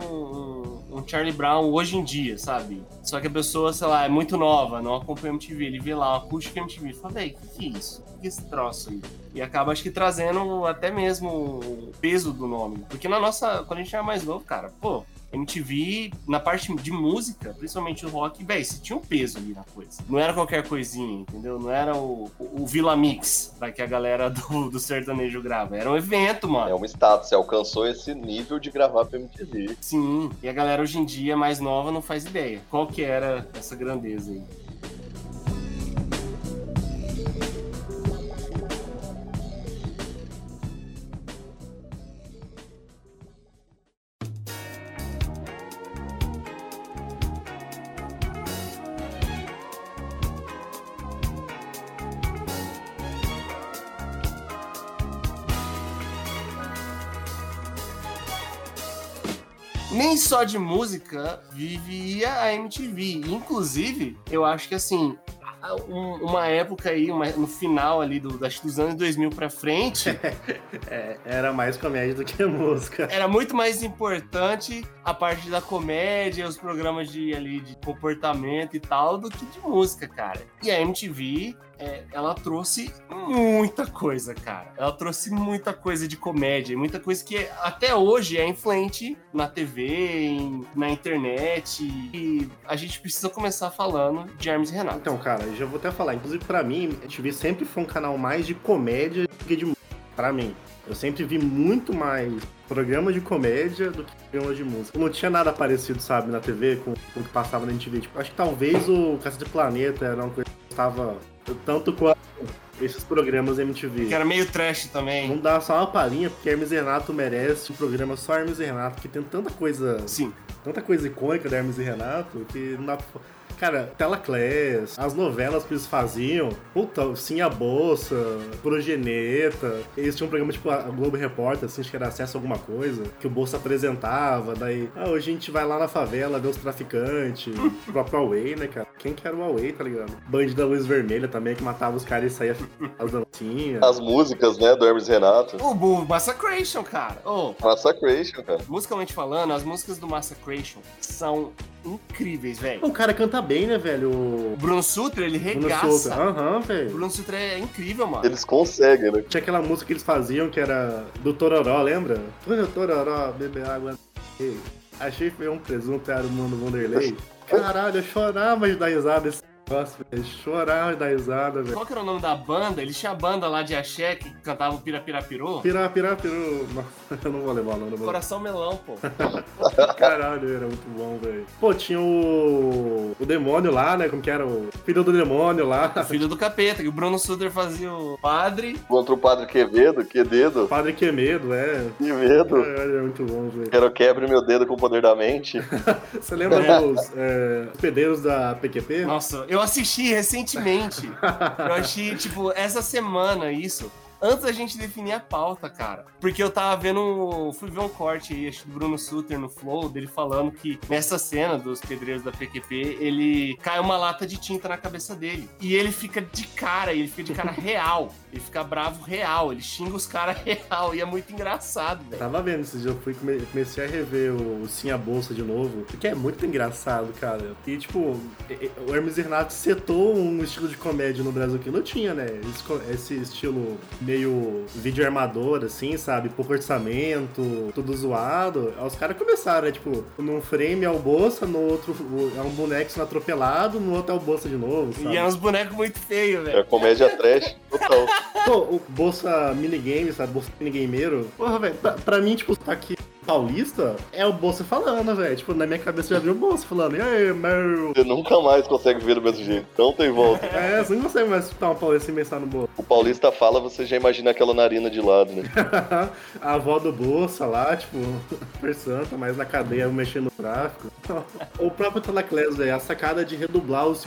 um- Charlie Brown hoje em dia, sabe? Só que a pessoa, sei lá, é muito nova, não acompanha MTV. Ele vê lá, acústica MTV e fala, véi, o que, que é isso? Que, esse troço aí? E acaba, acho que, trazendo até mesmo o peso do nome. Porque na nossa, quando a gente era mais novo, cara, pô, MTV, na parte de música, principalmente o rock, velho, você tinha um peso ali na coisa. Não era qualquer coisinha, entendeu? Não era o, o, o Vila Mix, da que a galera do, do sertanejo grava. Era um evento, mano. É um status, você alcançou esse nível de gravar pra MTV. Sim, e a galera hoje em dia mais nova não faz ideia. Qual que era essa grandeza aí? Só de música vivia a MTV. Inclusive, eu acho que assim, um- uma época aí, uma- no final ali do, acho que dos anos 2000 pra frente, É, era mais comédia do que música. era muito mais importante a parte da comédia, os programas de, ali, de comportamento e tal, do que de música, cara. E a MTV, é, ela trouxe muita coisa, cara. Ela trouxe muita coisa de comédia, muita coisa que até hoje é influente na TV, em- na internet. E a gente precisa começar falando de Hermes e Renato. Então, cara, eu já vou até falar. Inclusive, pra mim, a TV sempre foi um canal mais de comédia do que de música. Pra mim. Eu sempre vi muito mais programa de comédia do que programa de música. Não tinha nada parecido, sabe, na TV com, com o que passava na MTV. Tipo, acho que talvez o Caça de Planeta era uma coisa que estava tanto quanto esses programas MTV. Que era meio trash também. Vamos dar só uma palhinha, porque Hermes e Renato merece um programa só Hermes e Renato, que tem tanta coisa Sim. tanta coisa icônica da Hermes e Renato que não dá pra... Cara, Telaclass, as novelas que eles faziam, puta, Sim a Bolsa, Progeneta, eles tinham um programa tipo a Globo Repórter, assim, acho que era acesso a alguma coisa, que o Bolsa apresentava, daí, ah, hoje a gente vai lá na favela ver os traficantes, o próprio Huawei, né, cara? Quem que era o Huawei, tá ligado? Band da Luz Vermelha também, que matava os caras e saía as dancinhas. As músicas, né, do Hermes e Renato. O Bull Massacration, cara. Ô, Massacration, cara. musicalmente falando, as músicas do Massacration são incríveis, velho. O cara canta bem, né, velho? O O Bruno Sutter, ele Bruno regaça. Aham, O velho. Bruno Sutter é incrível, mano. Eles conseguem, né? Tinha aquela música que eles faziam que era do Tororó, lembra? Olha o Tororó, beber água. Ei, Achei que foi um presunto, era o mundo Vanderlei. Caralho, eu chorava de dar risada desse negócio, velho. Chorava de dar risada, velho. Qual que era o nome da banda? Eles tinham a banda lá de axé que cantava o Pirapirapirô. Pirá, pirá, piru. Nossa, eu não vou levar o nome do Coração Melão, pô. Caralho, era muito bom, velho. Pô, tinha o. O demônio lá, né? Como que era? O filho do demônio lá. O filho do capeta, que o Bruno Sutter fazia o padre. Contra o Padre Quevedo, que dedo, Padre Quemedo, é. que medo. Caralho, é muito bom, velho. Quero quebre meu dedo com o poder da mente. Você lembra dos é, pedeiros da PQP? Nossa, eu assisti recentemente. Eu achei, tipo, essa semana isso. Antes da gente definir a pauta, cara. Porque eu tava vendo. Fui ver um corte aí, acho do Bruno Sutter no Flow, dele falando que nessa cena dos pedreiros da PQP, ele cai uma lata de tinta na cabeça dele. E ele fica de cara, ele fica de cara real. Ele fica bravo real, ele xinga os caras real. E é muito engraçado, velho. Tava vendo esses dias, eu fui, come- comecei a rever o Sim a Bolsa de novo, porque é muito engraçado, cara. E, tipo, o Hermes Renato setou um estilo de comédia no Brasil que não tinha, né? Esse, esse estilo meio vídeo armador, assim, sabe? Pouco orçamento, tudo zoado. Aí os caras começaram, né? Tipo, num frame é o Bolsa, no outro é um boneco sendo atropelado, no outro é o Bolsa de novo, sabe? E é uns bonecos muito feios, É velho. comédia trash total. Pô, o Bolsa Minigame, sabe? Bolsa Minigameiro. Porra, velho, pra, pra mim, tipo, tá aqui paulista, é o Bolsa falando, velho. Tipo, na minha cabeça já viu o Bolsa falando, e aí, meu... Você nunca mais consegue ver do mesmo jeito. Não tem volta. É, você não consegue mais escutar um paulista sem pensar no Bolsa. O paulista fala, você já imagina aquela narina de lado, né? a avó do Bolsa lá, tipo, super santa, mas na cadeia mexendo no tráfico. o próprio Telaclass, velho, a sacada de redublar os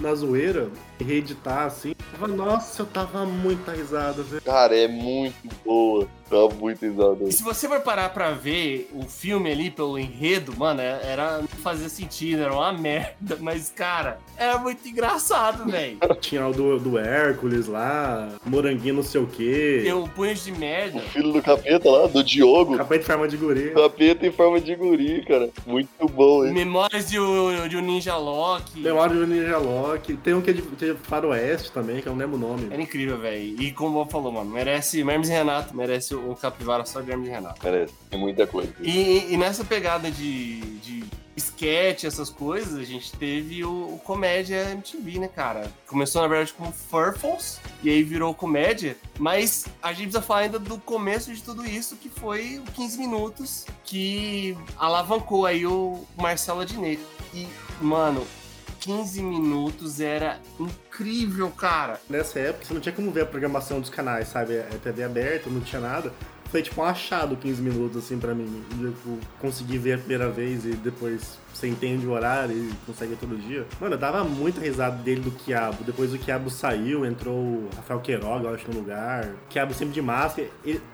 na zoeira e reeditar, assim. Nossa, eu tava muita risada, velho. Cara, é muito boa. Tá muito risada. E se você for parar pra ver o filme ali pelo enredo, mano, é- era não fazia sentido, era uma merda, mas cara, era muito engraçado, velho. Tinha o do, do Hércules lá, moranguinho não sei o quê. Tem o punho de O merda. filho do capeta lá, do Diogo. Capeta de forma de guri. Capeta em forma de guri, cara. Muito bom, hein? Memórias de, um- de um Ninja Loki. Memória do Ninja Loki. Tem um que é de, que é de Faroeste também, que eu não lembro o nome. Era incrível, velho. E como o Bob falou, mano, merece. Hermes e Renato merece o, o Capivara só de Hermes e Renato. Merece. Tem muita coisa. E, e nessa pegada de, de sketch, essas coisas, a gente teve o, o Comédia MTV, né, cara? Começou, na verdade, com Furfles, e aí virou comédia, mas a gente precisa falar ainda do começo de tudo isso, que foi o 15 Minutos, que alavancou aí o Marcelo Adnet. E, mano, 15 minutos era incrível, cara. Nessa época, você não tinha como ver a programação dos canais, sabe? É TV aberta, não tinha nada. Foi tipo um achado 15 minutos, assim, pra mim. Eu tipo, consegui ver a primeira vez e depois você entende o horário e consegue todo dia. Mano, eu dava muita risada dele do Quiabo. Depois o Quiabo saiu, entrou o Rafael Queiroga, eu acho, no lugar. Quiabo sempre de máscara.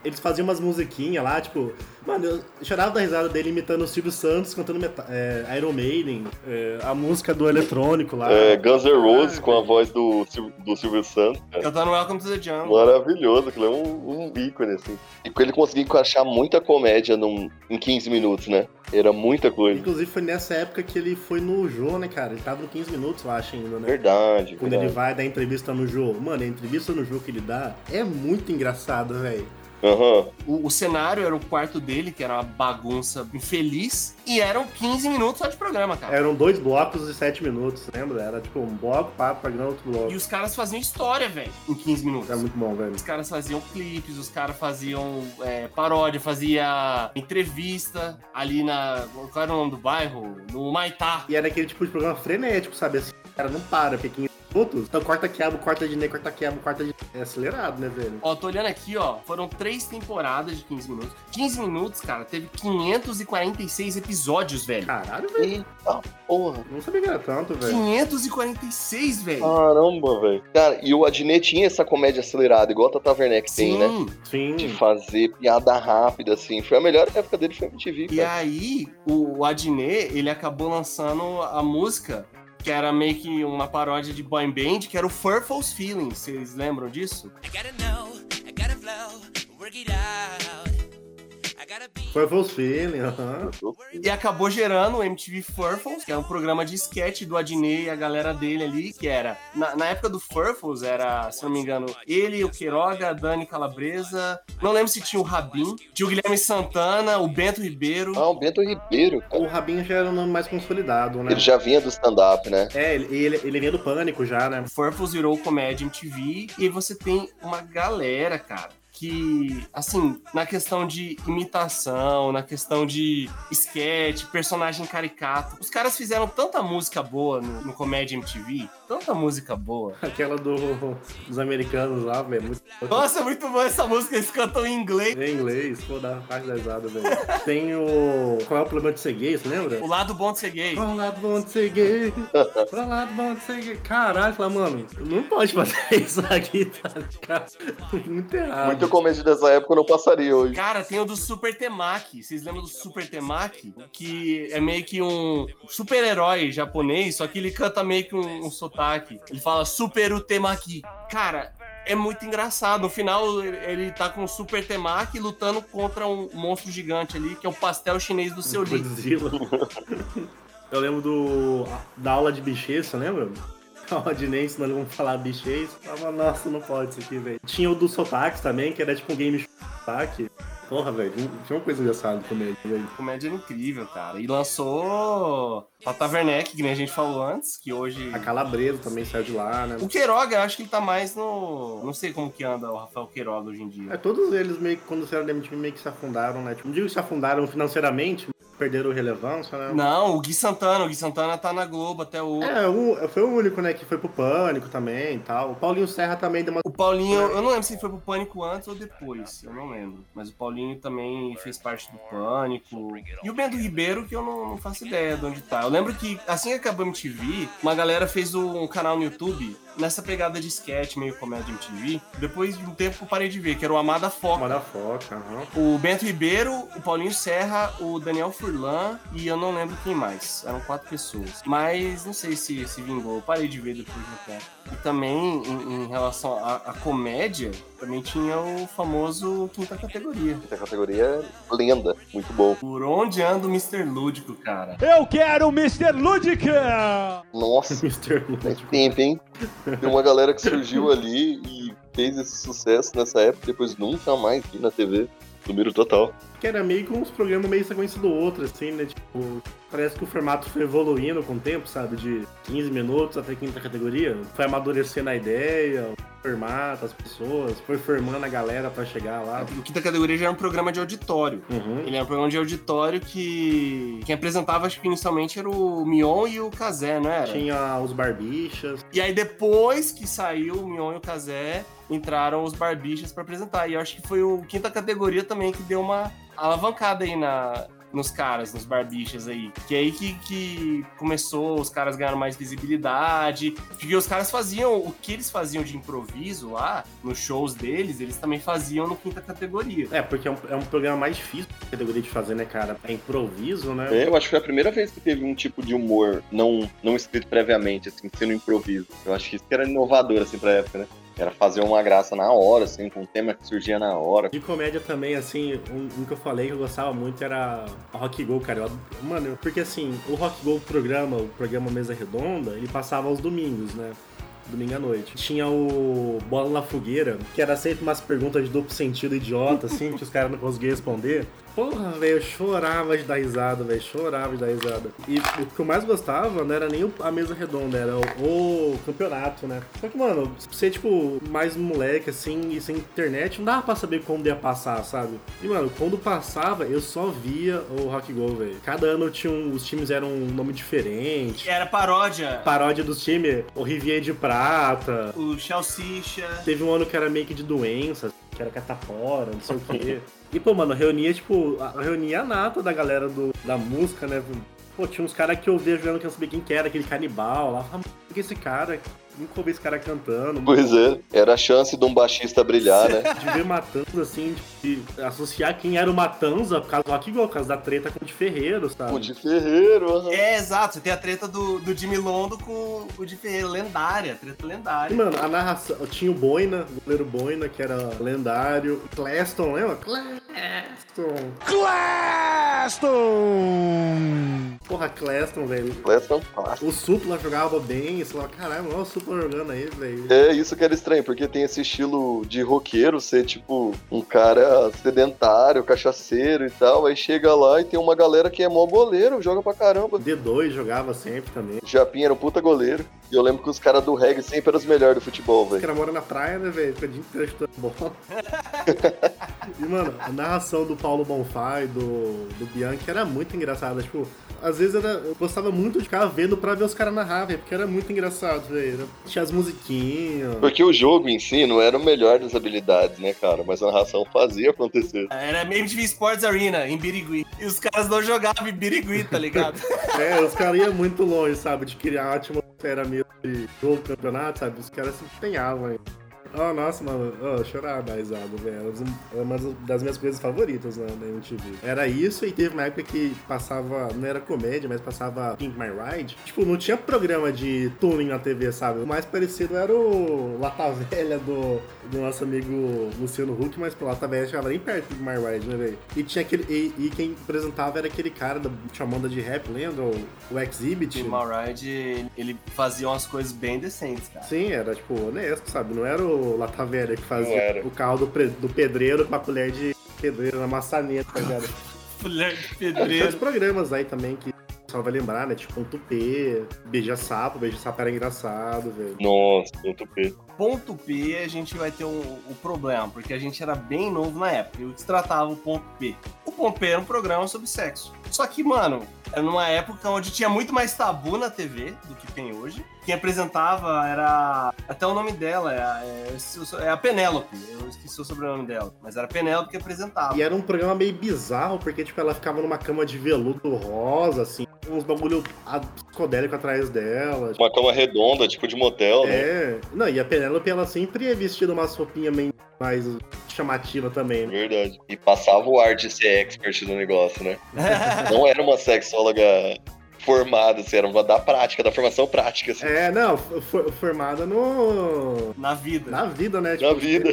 Eles faziam umas musiquinhas lá, tipo... Mano, eu chorava da risada dele imitando o Silvio Santos, cantando é, Iron Maiden. é, a música do eletrônico lá. É, Guns N' Roses Ah, com a voz do, do Silvio Santos. cara. Cantando Welcome to the Jungle. Maravilhoso, aquilo é um, um ícone, assim. E com ele conseguiu encaixar muita comédia num, em 15 minutos, né? Era muita coisa. Inclusive foi nessa época que ele foi no Jô, né, cara? Ele tava no 15 minutos, eu acho, ainda, né? Verdade, Quando ele verdade. vai dar entrevista no Jô. Mano, a entrevista no Jô que ele dá é muito engraçado, velho. Aham. O, o cenário era o quarto dele, que era uma bagunça infeliz, e eram 15 minutos só de programa, cara. Eram dois blocos de 7 minutos, lembra? Era tipo um bloco, papo, programa, outro bloco. E os caras faziam história, velho, em 15 minutos. É muito bom, velho. Os caras faziam clipes, os caras faziam é, paródia, fazia entrevista ali na. Qual era o nome do bairro? No Maitá. E era aquele tipo de programa frenético, sabe? Assim, o cara não para, 15 minutos. Então corta quiabo, corta de Ney, corta quiabo, corta de. É acelerado, né, velho? Ó, tô olhando aqui, ó. Foram três temporadas de 15 minutos. 15 minutos, cara, teve 546 episódios, velho. Caralho, velho. Eita porra. Não sabia que era tanto, velho. 546, velho. Caramba, velho. Cara, e o Adnet tinha essa comédia acelerada, igual a Tata Werneck tem, né? Sim. De fazer piada rápida, assim. Foi a melhor época dele, foi a MTV, E cara. aí, o, o Adnet, ele acabou lançando a música que era meio que uma paródia de boy band, que era o Furfles Feelings. Vocês lembram disso? I gotta know, I gotta flow, work it out. False Feeling. E acabou gerando o MTV Furfles, que é um programa de sketch do Adnet e a galera dele ali, que era... Na, na época do Furfles, era, se não me engano, ele, o Queiroga, a Dani Calabresa... Não lembro se tinha o Rabin, tinha o Guilherme Santana, o Bento Ribeiro... Ah, o Bento Ribeiro, cara. O Rabinho já era um nome mais consolidado, né? Ele já vinha do stand-up, né? É, ele, ele, ele vinha do pânico já, né? O Furfles virou comédia MTV e você tem uma galera, cara, que, assim, na questão de imitação, na questão de sketch, personagem caricato, os caras fizeram tanta música boa no, no Comédia MTV, tanta música boa. Aquela do, dos americanos lá, velho. Muito Nossa, é muito boa essa música, eles cantam em inglês. em inglês, pô, dá parte da risada, velho. Tem o. Qual é o problema de ser gay, você lembra? O lado bom de ser gay. Pra lá do bom de ser gay. Pra lá do bom de ser gay. Caralho, fala, mano, não pode fazer isso aqui, tá ligado? Muito errado. Muita comédia dessa época não passaria hoje. Cara, tem o do Super Temaki. Vocês lembram do Super Temaki? Que é meio que um super-herói japonês, só que ele canta meio que um, um sotaque. Ele fala Super o Temaki. Cara, é muito engraçado. No final, ele- tá com o Super Temaki lutando contra um monstro gigante ali, que é o pastel chinês do seu Lee. Godzilla. Eu lembro do, da aula de bichês, você lembra? Aula de Ney ensinando como falar bichês. Tava, nossa, não pode isso aqui, velho. Tinha o do sotaques também, que era tipo um game sotaque. Porra, velho, tinha uma coisa engraçada comigo, velho. Comédia incrível, cara. E lançou Tata Werneck, que nem a gente falou antes, que hoje... A Calabresa também saiu de lá, né? O Queiroga, eu acho que ele tá mais no... Não sei como que anda o Rafael Queiroga hoje em dia. É, todos eles meio que, quando saíram da MTV, meio que se afundaram, né? Tipo, não digo que se afundaram financeiramente, perderam relevância, né? Não, o Gui Santana. O Gui Santana tá na Globo até hoje. É, o- foi o único, né, que foi pro Pânico também e tal. O Paulinho Serra também deu uma... O Paulinho, eu não lembro se foi pro Pânico antes ou depois, eu não lembro. Mas o Paulinho também fez parte do Pânico. E o Bento Ribeiro, que eu não, não faço ideia de onde tá. Eu lembro que assim que acabou a MTV, uma galera fez um canal no YouTube nessa pegada de sketch, meio comédia MTV. Depois de um tempo eu parei de ver, que era o Amada Foca. Uma da foca, aham. O Bento Ribeiro, o Paulinho Serra, o Daniel Furlan e eu não lembro quem mais. Eram quatro pessoas. Mas não sei se se vingou. Eu parei de ver depois de um tempo. E também, em, em relação à, à comédia, também tinha o famoso quinta categoria. Essa categoria é lenda. Muito bom. Por onde anda o Mr. Lúdico, cara? Eu quero o Mr. Ludica! Nossa, Mr. faz Lúdico. tempo, hein? Tem uma galera que surgiu ali e fez esse sucesso nessa época, depois nunca mais vi na TV. Sumiram total. Que era meio que uns programas meio sequência do outro, assim, né? Tipo, parece que o formato foi evoluindo com o tempo, sabe? De 15 minutos até quinta categoria. Foi amadurecendo a ideia, o formato, as pessoas, foi formando a galera pra chegar lá. O quinta categoria já era um programa de auditório. Uhum. Ele era um programa de auditório que quem apresentava, acho que inicialmente era o Mion e o Kazé, não era? Tinha os barbichas. E aí depois que saiu o Mion e o Kazé, entraram os barbichas pra apresentar. E eu acho que foi o quinta categoria também que deu uma alavancada aí na, nos caras, nos barbichas aí. Que é aí que, que começou, os caras ganharam mais visibilidade. Porque os caras faziam o que eles faziam de improviso lá, nos shows deles, eles também faziam no quinta categoria. É, porque é um, é um programa mais difícil da categoria de fazer, né, cara? É improviso, né? É, eu acho que foi a primeira vez que teve um tipo de humor não, não escrito previamente, assim, sendo improviso. Eu acho que isso que era inovador, assim, pra época, né? Era fazer uma graça na hora, assim, com um tema que surgia na hora. De comédia também, assim, um, um que eu falei que eu gostava muito era Rock Go, cara. Eu- mano, porque assim, o Rock Go programa, o programa Mesa Redonda, ele passava aos domingos, né? Domingo à noite. Tinha o Bola na Fogueira, que era sempre umas perguntas de duplo sentido idiota, assim, que os caras não conseguiam responder. Porra, velho, eu chorava de dar risada, velho, chorava de dar risada. E o que eu mais gostava não era nem a mesa redonda, era o, o campeonato, né? Só que, mano, você, tipo, mais moleque, assim, e sem internet, não dava pra saber como ia passar, sabe? E, mano, quando passava, eu só via o Rock Go, velho. Cada ano tinha um- os times eram um nome diferente. Era paródia. Paródia dos times, o Rivier de Prata. O Chalsicha. Teve um ano que era meio que de doenças, que era catapora, não sei o quê. E, pô, mano, reunia, tipo, a- reunia a nata da galera do, da música, né? Pô, tinha uns caras que eu via jogando que eu não sabia quem que era, aquele canibal lá. Que esse cara? Nunca ouvi esse cara cantando. Pois é, era a chance de um baixista brilhar, né? De ver Matanza, assim, de associar quem era o Matanza por causa do Rock Go, por causa da treta com o de Ferreiro, sabe? O de Ferreiro, aham. É, exato. Você tem a treta do, do Jimmy Londo com o de Ferreira, lendária, treta E, lendária. mano, a narração. Tinha o Boina, o goleiro Boina, que era lendário. Cleston, lembra? Cleston. Cleston! Porra, Cleston, velho. Essa é clássico. O Supla jogava bem, você falava, caralho, olha o jogando aí, velho. É isso que era estranho, porque tem esse estilo de roqueiro ser tipo um cara sedentário, cachaceiro e tal. Aí chega lá e tem uma galera que é mó goleiro, joga pra caramba. D2 jogava sempre também. Japinha era um puta goleiro. E eu lembro que os caras do reggae sempre eram os melhores do futebol, velho. cara mora na praia, né, velho? Fica o dia inteiro chutando bola. e, mano, a narração do Paulo Bonfá e do, do Bianchi era muito engraçada. Tipo, às vezes era, eu gostava muito de ficar vendo pra ver os caras narrar, velho, porque era muito engraçado, velho. Tinha as musiquinhas. Porque o jogo em si não era o melhor das habilidades, né, cara? Mas a narração fazia acontecer. Era MTV Sports Arena, em Birigui. E os caras não jogavam em Birigui, tá ligado? É, os caras iam muito longe, sabe? De criar uma atmosfera meio de jogo, campeonato, sabe? Os caras se empenhavam Oh, nossa, mano, oh, chorar da risada, velho. É uma das minhas coisas favoritas né, da MTV. Era isso e teve uma época que passava, não era comédia, mas passava Pink My Ride. Tipo, não tinha programa de tuning na TV, sabe? O mais parecido era o Lata Velha do, do nosso amigo Luciano Huck, mas pô, Lata Velha chegava nem perto do Pink My Ride, né, velho? E tinha aquele. E, e quem apresentava era aquele cara da chamada de rap, lembra? O, o Exhibit. O Malride, ele fazia umas coisas bem decentes, cara. Sim, era tipo honesto, sabe? Não era o Lata Velha que fazia o carro do, do pedreiro com a colher de pedreiro na maçaneta, tá ligado? Mulher de Tem pedreiro. programas aí também que o pessoal vai lembrar, né? Tipo um tupê, beija-sapo, beija-sapo era engraçado, velho. Nossa, muito peso. Ponto P, a gente vai ter um, um problema, porque a gente era bem novo na época. E o que se tratava o Ponto P? O Ponto P era um programa sobre sexo. Só que, mano, era numa época onde tinha muito mais tabu na TV do que tem hoje. Quem apresentava era. Até o nome dela, é a, é, é a Penélope. Eu esqueci o sobrenome dela. Mas era a Penélope que apresentava. E era um programa meio bizarro, porque, tipo, ela ficava numa cama de veludo rosa, assim, uns bagulho psicodélico atrás dela. Uma cama redonda, tipo de motel, né? É. Não, e a Penélope, ela sempre ia vestida umas roupinhas meio mais chamativa também, né? Verdade. E passava o ar de ser expert do negócio, né? Não era uma sexóloga formada, assim, era uma da prática, da formação prática, assim. É, não, for- formada no. Na vida. Na vida, né? Na vida.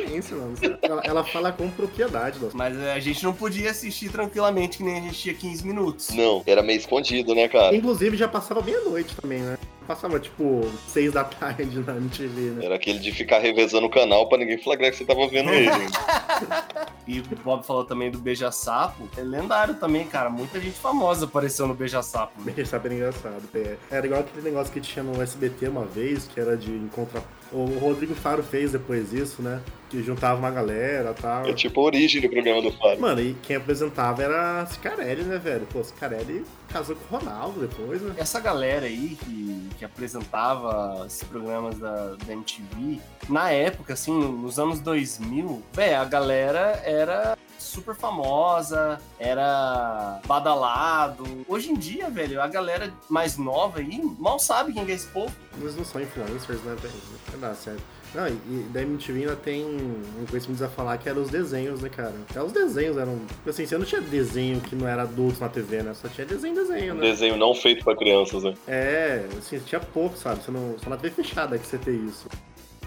Ela, ela fala com propriedade, nossa. Mas é, a gente não podia assistir tranquilamente, que nem a gente tinha 15 minutos. Não, era meio escondido, né, cara? Inclusive já passava meia-noite também, né? Passava, tipo, seis da tarde na MTV, né? Era aquele de ficar revezando o canal pra ninguém flagrar que você tava vendo ele. E o Bob falou também do Beija-Sapo. É lendário também, cara. Muita gente famosa apareceu no Beija-Sapo. né? Bem, sabe, era engraçado. É, Era igual aquele negócio que tinha no SBT uma vez, que era de encontrar. O Rodrigo Faro fez depois isso, né? Que juntava uma galera e tal. É tipo a origem do programa do Fábio. Mano, e quem apresentava era Cicarelli, né, velho? Pô, Cicarelli casou com o Ronaldo depois, né? Essa galera aí que, que apresentava esses programas da, da MTV, na época, assim, nos anos 2000, velho, a galera era super famosa, era badalado. Hoje em dia, velho, a galera mais nova aí mal sabe quem que é esse povo. Eles não são influencers, né, velho? Não dá certo. Não, e, da MTV ainda tem um conhecimento a falar que eram os desenhos, né, cara? Até os desenhos eram. Assim, você não tinha desenho que não era adulto na TV, né? Só tinha desenho, desenho, né? desenho não feito pra crianças, né? É, assim, tinha pouco, sabe? Você não, só na TV fechada que você tem isso.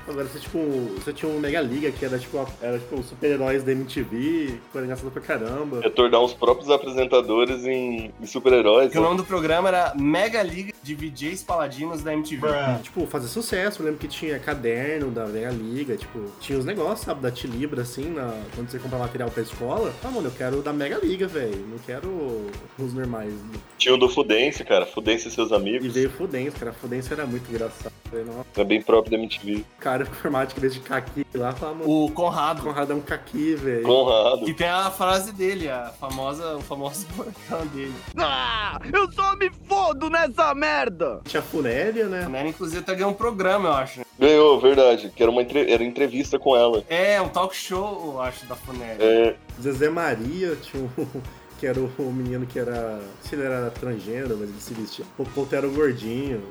Agora você, tipo, você tinha um Mega Liga que era tipo, era, tipo os super-heróis da MTV, que era engraçado pra caramba. É tornar os próprios apresentadores em, em super-heróis. O né? nome do programa era Mega Liga de VJs Paladinos da MTV. Tipo, fazer sucesso. Eu lembro que tinha caderno da Mega Liga, tipo, tinha os negócios, sabe, da Tilibra, assim, na, quando você compra material pra escola. Ah, mano, eu quero o da Mega Liga, velho. Não quero os normais. Tinha o do Fudense, cara. Fudense e seus E amigos. veio Fudense, cara. Fudense era muito engraçado. Falei, nossa, É bem próprio da MTV. cara, o informático, em vez de caqui lá, fala, mano, O Conrado. Conrado é um caqui, velho. Conrado. Que tem a frase dele, a famosa, o famoso bordão dele. Ah, eu só me fodo nessa merda! Tinha Funéria, A né? Nera, inclusive, até ganhou um programa, eu acho. Ganhou, verdade. Que era uma entre... era entrevista com ela. É, um talk show, eu acho, da Funéria. É, Zezé Maria tinha um. Que era o menino que era. Não sei se ele era transgênero, mas ele se vestia. O Poto era o gordinho.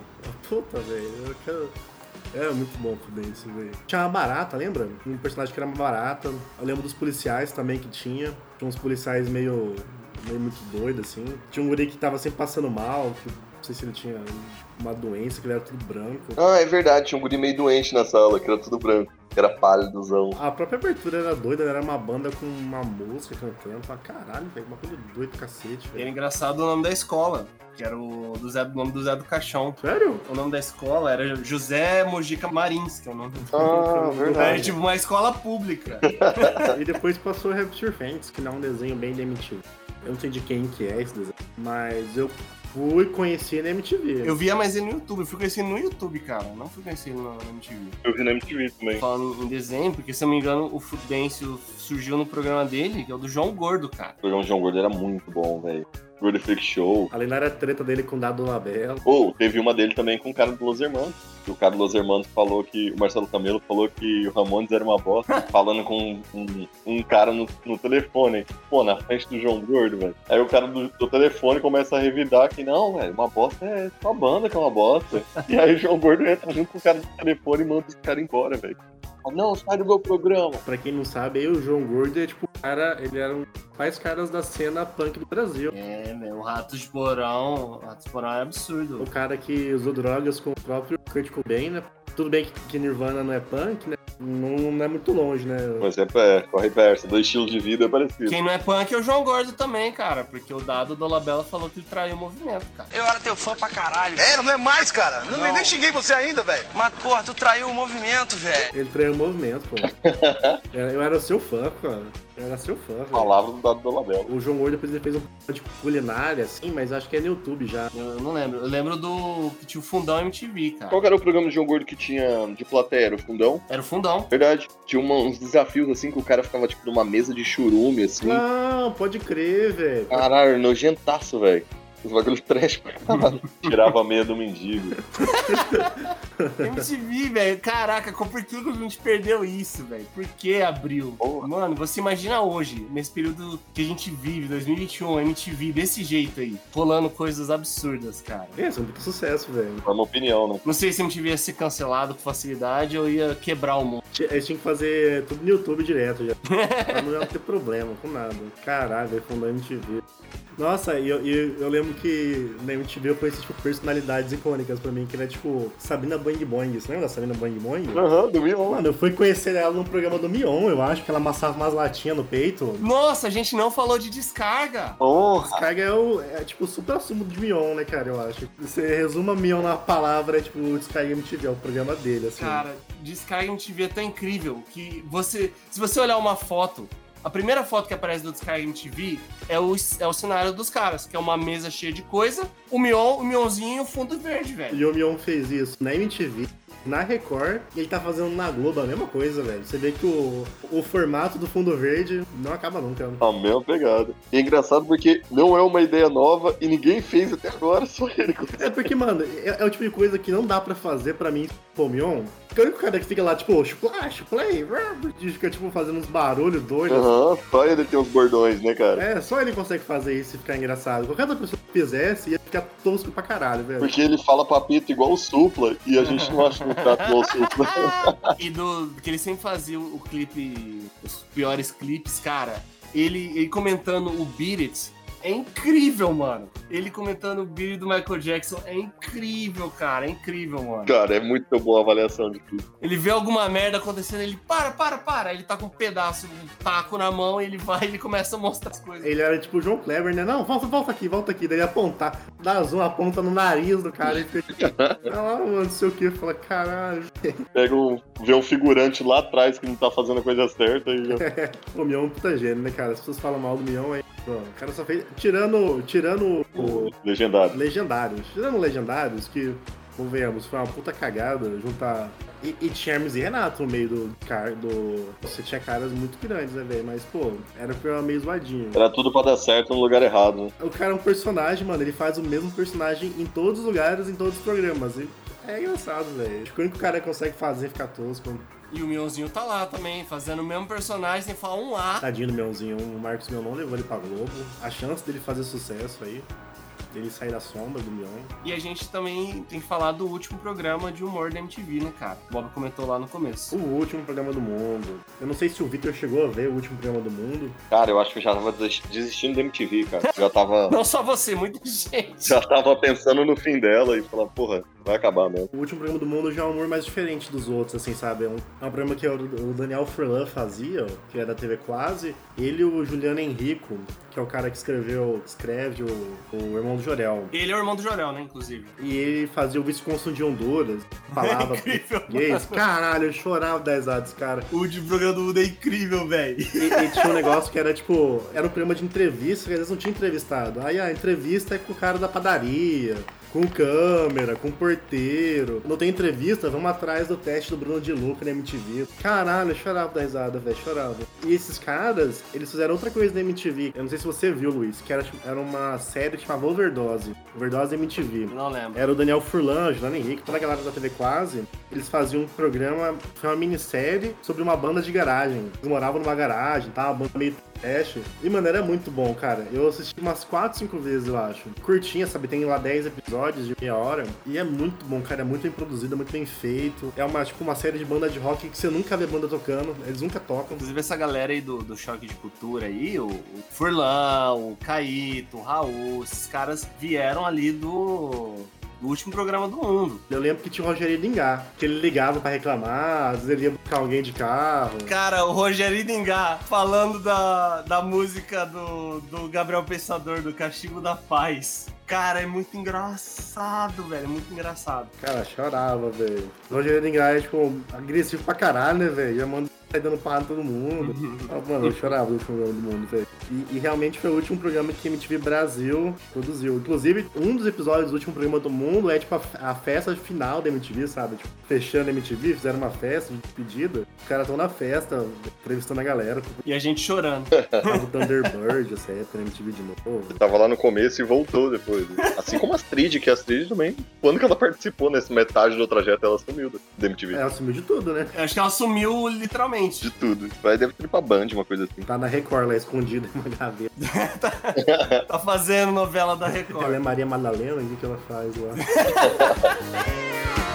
Puta, velho. eu quero- Era muito bom o Fudense, velho. Tinha uma barata, lembra? Um personagem que era uma barata. Eu lembro dos policiais também que tinha. Tinha uns policiais meio. meio muito doidos, assim. Tinha um guri que tava sempre passando mal, que sei se ele tinha uma doença, que ele era tudo branco. Ah, é verdade. Tinha um guri meio doente na sala, que era tudo branco. Que era pálidozão. A própria abertura era doida, era uma banda com uma música cantando. Fala, caralho, velho, uma coisa doida do cacete, E era velho. engraçado o nome da escola, que era o, do Zé, o nome do Zé do Caixão. Sério? O nome da escola era José Mojica Marins, que é o nome do Ah, Era verdade. tipo uma escola pública. E depois passou Rapture Fans, que não é um desenho bem MTV. Eu não sei de quem que é esse desenho, mas eu fui conhecer na MTV. Eu via mais ele no YouTube, eu fui conhecer ele no YouTube, cara. Não fui conhecer ele na MTV. Eu vi na MTV também. Falando em desenho, porque se eu não me engano, o Fudêncio surgiu no programa dele, que é o do João Gordo, cara. O programa de João Gordo era muito bom, velho. Gordo Freak Show. A lendária treta dele com o Dado Labella. Ou teve uma dele também com o cara do Los Hermanos. Que o cara do Los Hermanos falou que. O Marcelo Camelo falou que o Ramones era uma bosta. falando com um, um cara no, no telefone. Pô, na frente do João Gordo, velho. Aí o cara do, do telefone começa a revidar que não, velho, uma bosta é uma banda que é uma bosta. e aí o João Gordo entra junto com o cara do telefone e manda os caras embora, velho. Não, sai do meu programa. Pra quem não sabe, aí o João Gordo é tipo o cara, ele era um dos principais caras da cena punk do Brasil. É, meu, o Ratos de Porão. O Ratos de Porão é absurdo. O cara que usou drogas com o próprio Kurt Cobain, né? Tudo bem que, que Nirvana não é punk, né? Não, não é muito longe, né? Mas é, é corre perto. Do estilo de vida é parecido. Quem não é punk é o João Gordo também, cara. Porque o dado do Labella falou que ele traiu o movimento, cara. Eu era teu fã pra caralho. É, não é mais, cara. Não, Não. nem xinguei você ainda, velho. Mas, porra, tu traiu o movimento, velho. Ele traiu o movimento, pô. Eu eu era seu fã, cara. Eu era seu fã, velho. Palavra do dado do Label. O João Gordo depois ele fez um de culinária, assim, mas acho que é no YouTube já. Eu, não lembro. Eu lembro do que tinha o Fundão MTV, cara. Qual que era o programa de João Gordo que tinha de plateia? Era o fundão? Era o Fundão. Verdade. Tinha uma- uns desafios assim que o cara ficava tipo numa mesa de churume, assim. Não, pode crer, velho. Caralho, nojentaço, velho. Os bagulhos trash pra caralho. Tirava a meia do mendigo. MTV, velho. Caraca, por que a gente perdeu isso, velho? Por que abriu? Porra. Mano, você imagina hoje, nesse período que a gente vive, 2021, MTV, desse jeito aí, rolando coisas absurdas, cara. É, isso é muito sucesso, velho. É uma opinião, né? Não sei se a MTV ia ser cancelado com facilidade ou ia quebrar o mundo. Tinha- Eles tinham que fazer tudo no YouTube direto já. pra não ter problema com nada. Caralho, velho, fundou MTV. Nossa, e eu, e eu lembro que na MTV eu conheci, tipo, personalidades icônicas pra mim, que era, tipo, Sabina Boing Boing. Você lembra da Sabina Boing Boing? Aham, do Mion. Mano, eu fui conhecer ela num programa do Mion, eu acho, que ela amassava umas latinhas no peito. Nossa, a gente não falou de descarga. Porra. Descarga é, o, é tipo o super assumo de Mion, né, cara, eu acho. Você resuma Mion na palavra, é tipo, o Descarga MTV, é o programa dele, assim. Cara, descarga MTV é tão incrível que você. Se você olhar uma foto, a primeira foto que aparece do Descarga MTV é o, é o cenário dos caras, que é uma mesa cheia de coisa, o Mion, o Mionzinho e o fundo verde, velho. E o Mion fez isso na MTV, na Record, e ele tá fazendo na Globo a mesma coisa, velho. Você vê que o, o formato do fundo verde não acaba nunca. A mesma pegada. E é engraçado porque não é uma ideia nova e ninguém fez até agora, só ele. É porque, mano, é, é o tipo de coisa que não dá pra fazer pra mim, pô, Mion. Porque o único cara que fica lá, tipo, splash, play, e fica, tipo, fazendo uns barulhos doidos. Aham, só ele tem os bordões, né, cara? É, só ele consegue fazer isso e ficar engraçado. Qualquer outra pessoa que fizesse ia ficar tosco pra caralho, velho. Porque ele fala papito igual o Supla e a gente não acha que trata igual o Supla. E do que ele sempre fazia o, o clipe, os piores clipes, cara. Ele, ele comentando o Beat It é incrível, mano. Ele comentando o It do Michael Jackson é incrível, cara. É incrível, mano. Cara, é muito boa a avaliação de tudo. Ele vê alguma merda acontecendo, ele para, para, para. Ele tá com um pedaço, um taco na mão, ele vai e ele começa a mostrar as coisas. Ele era tipo o João Kleber, né? Não, volta, volta aqui, volta aqui. Daí ele apontar, dá zoom, aponta no nariz do cara e fica. ah, mano, não sei o que. Fala, caralho. Pega um. vê um figurante lá atrás que não tá fazendo a coisa certa e já. o Mion é um puta gênio, né, cara? As pessoas falam mal do Mion aí. Pô, o cara só fez. Tirando. Tirando o. Legendário. Legendários. Tirando legendários, que, convenhamos, foi uma puta cagada juntar. E, e e Renato no meio do, do. Você tinha caras muito grandes, né, velho? Mas, pô, era um programa meio zoadinho. Era tudo pra dar certo no lugar errado, né? O cara é um personagem, mano. Ele faz o mesmo personagem em todos os lugares, em todos os programas. E é engraçado, velho. Acho que o único cara que consegue fazer ficar tosco. E o Mionzinho tá lá também, fazendo o mesmo personagem sem falar um A. Tadinho do Mionzinho. O Marcos Mion não levou ele pra Globo. A chance dele fazer sucesso aí, dele sair da sombra do Mion. E a gente também tem que falar do último programa de humor da MTV, né, cara? O Bob comentou lá no começo. O último programa do mundo. Eu não sei se o Victor chegou a ver o último programa do mundo. Cara, eu acho que eu já tava des- desistindo da MTV, cara. Já tava. Não só você, muita gente. Já tava pensando no fim dela e falar, porra, vai acabar mesmo. O último programa do mundo já é um humor mais diferente dos outros, assim, sabe? É um, é um programa que o, o Daniel Furlan fazia, que é da TV Quase. Ele e o Juliano Henrico, que é o cara que escreveu, que escreve o, o Irmão do Jorel. Ele é o irmão do Jorel, né, inclusive. E ele fazia o vice-consul de Honduras, falava Incrível, português. Caralho, eu chorava das risada desse cara. O último programa do mundo é incrível, velho. E, e tinha um negócio que era tipo, era um programa de entrevista, que às vezes não tinha entrevistado. Aí a entrevista é com o cara da padaria, com câmera, com porteiro. Não tem entrevista, vamos atrás do teste do Bruno de Luca na MTV. Caralho, eu chorava da risada, velho, chorava. E esses caras, eles fizeram outra coisa na MTV. Eu não sei se você viu, Luiz, que era, era uma série que chamava Overdose. Overdose MTV. Não lembro. Era o Daniel Furlan, Juliano Henrique, toda a galera da TV Quase. Eles faziam um programa, foi uma minissérie sobre uma banda de garagem. Eles moravam numa garagem, tá? Uma banda meio teste. E, mano, era muito bom, cara. Eu assisti umas 4, 5 vezes, eu acho. Curtinha, sabe? Tem lá 10 episódios de meia hora. E é muito bom, cara. É muito bem produzido, é muito bem feito. É uma, tipo, uma série de banda de rock que você nunca vê banda tocando. Eles nunca tocam. Inclusive, essa galera aí do, do Choque de Cultura aí, o, o Furlan, o Caíto, o Raul, esses caras vieram ali do, último programa do mundo. Eu lembro que tinha o Rogério Lingá, que ele ligava pra reclamar, às vezes ele ia buscar alguém de carro. Cara, o Rogério Dingá falando da, da música do, do Gabriel Pensador, do Castigo da Paz. Cara, é muito engraçado, velho. É muito engraçado. Cara, chorava, velho. O Rogério Lingá é, tipo, agressivo pra caralho, né, velho? Já manda sair dando porrada em todo mundo. Ah, Mano, eu chorava no último programa do mundo, velho. E, e realmente foi o último programa que a MTV Brasil produziu. Inclusive, um dos episódios do último programa do mundo é, tipo, a, a festa final da MTV, sabe? Tipo, fechando a MTV, fizeram uma festa de despedida. Os caras estão na festa, entrevistando a galera. E a gente chorando. O Thunderbird, essa época na MTV de novo. Tava lá no começo e voltou depois. Assim como a Astrid, que a Astrid também, quando que ela participou nessa metade do trajeto, ela sumiu da- da MTV. Ela sumiu de tudo, né? Eu acho que ela sumiu literalmente. De tudo. Vai deve ter pra Band, uma coisa assim. Tá na Record lá, escondida em uma gaveta. Tá fazendo novela da Record. Ela é Maria Madalena, o que ela faz lá?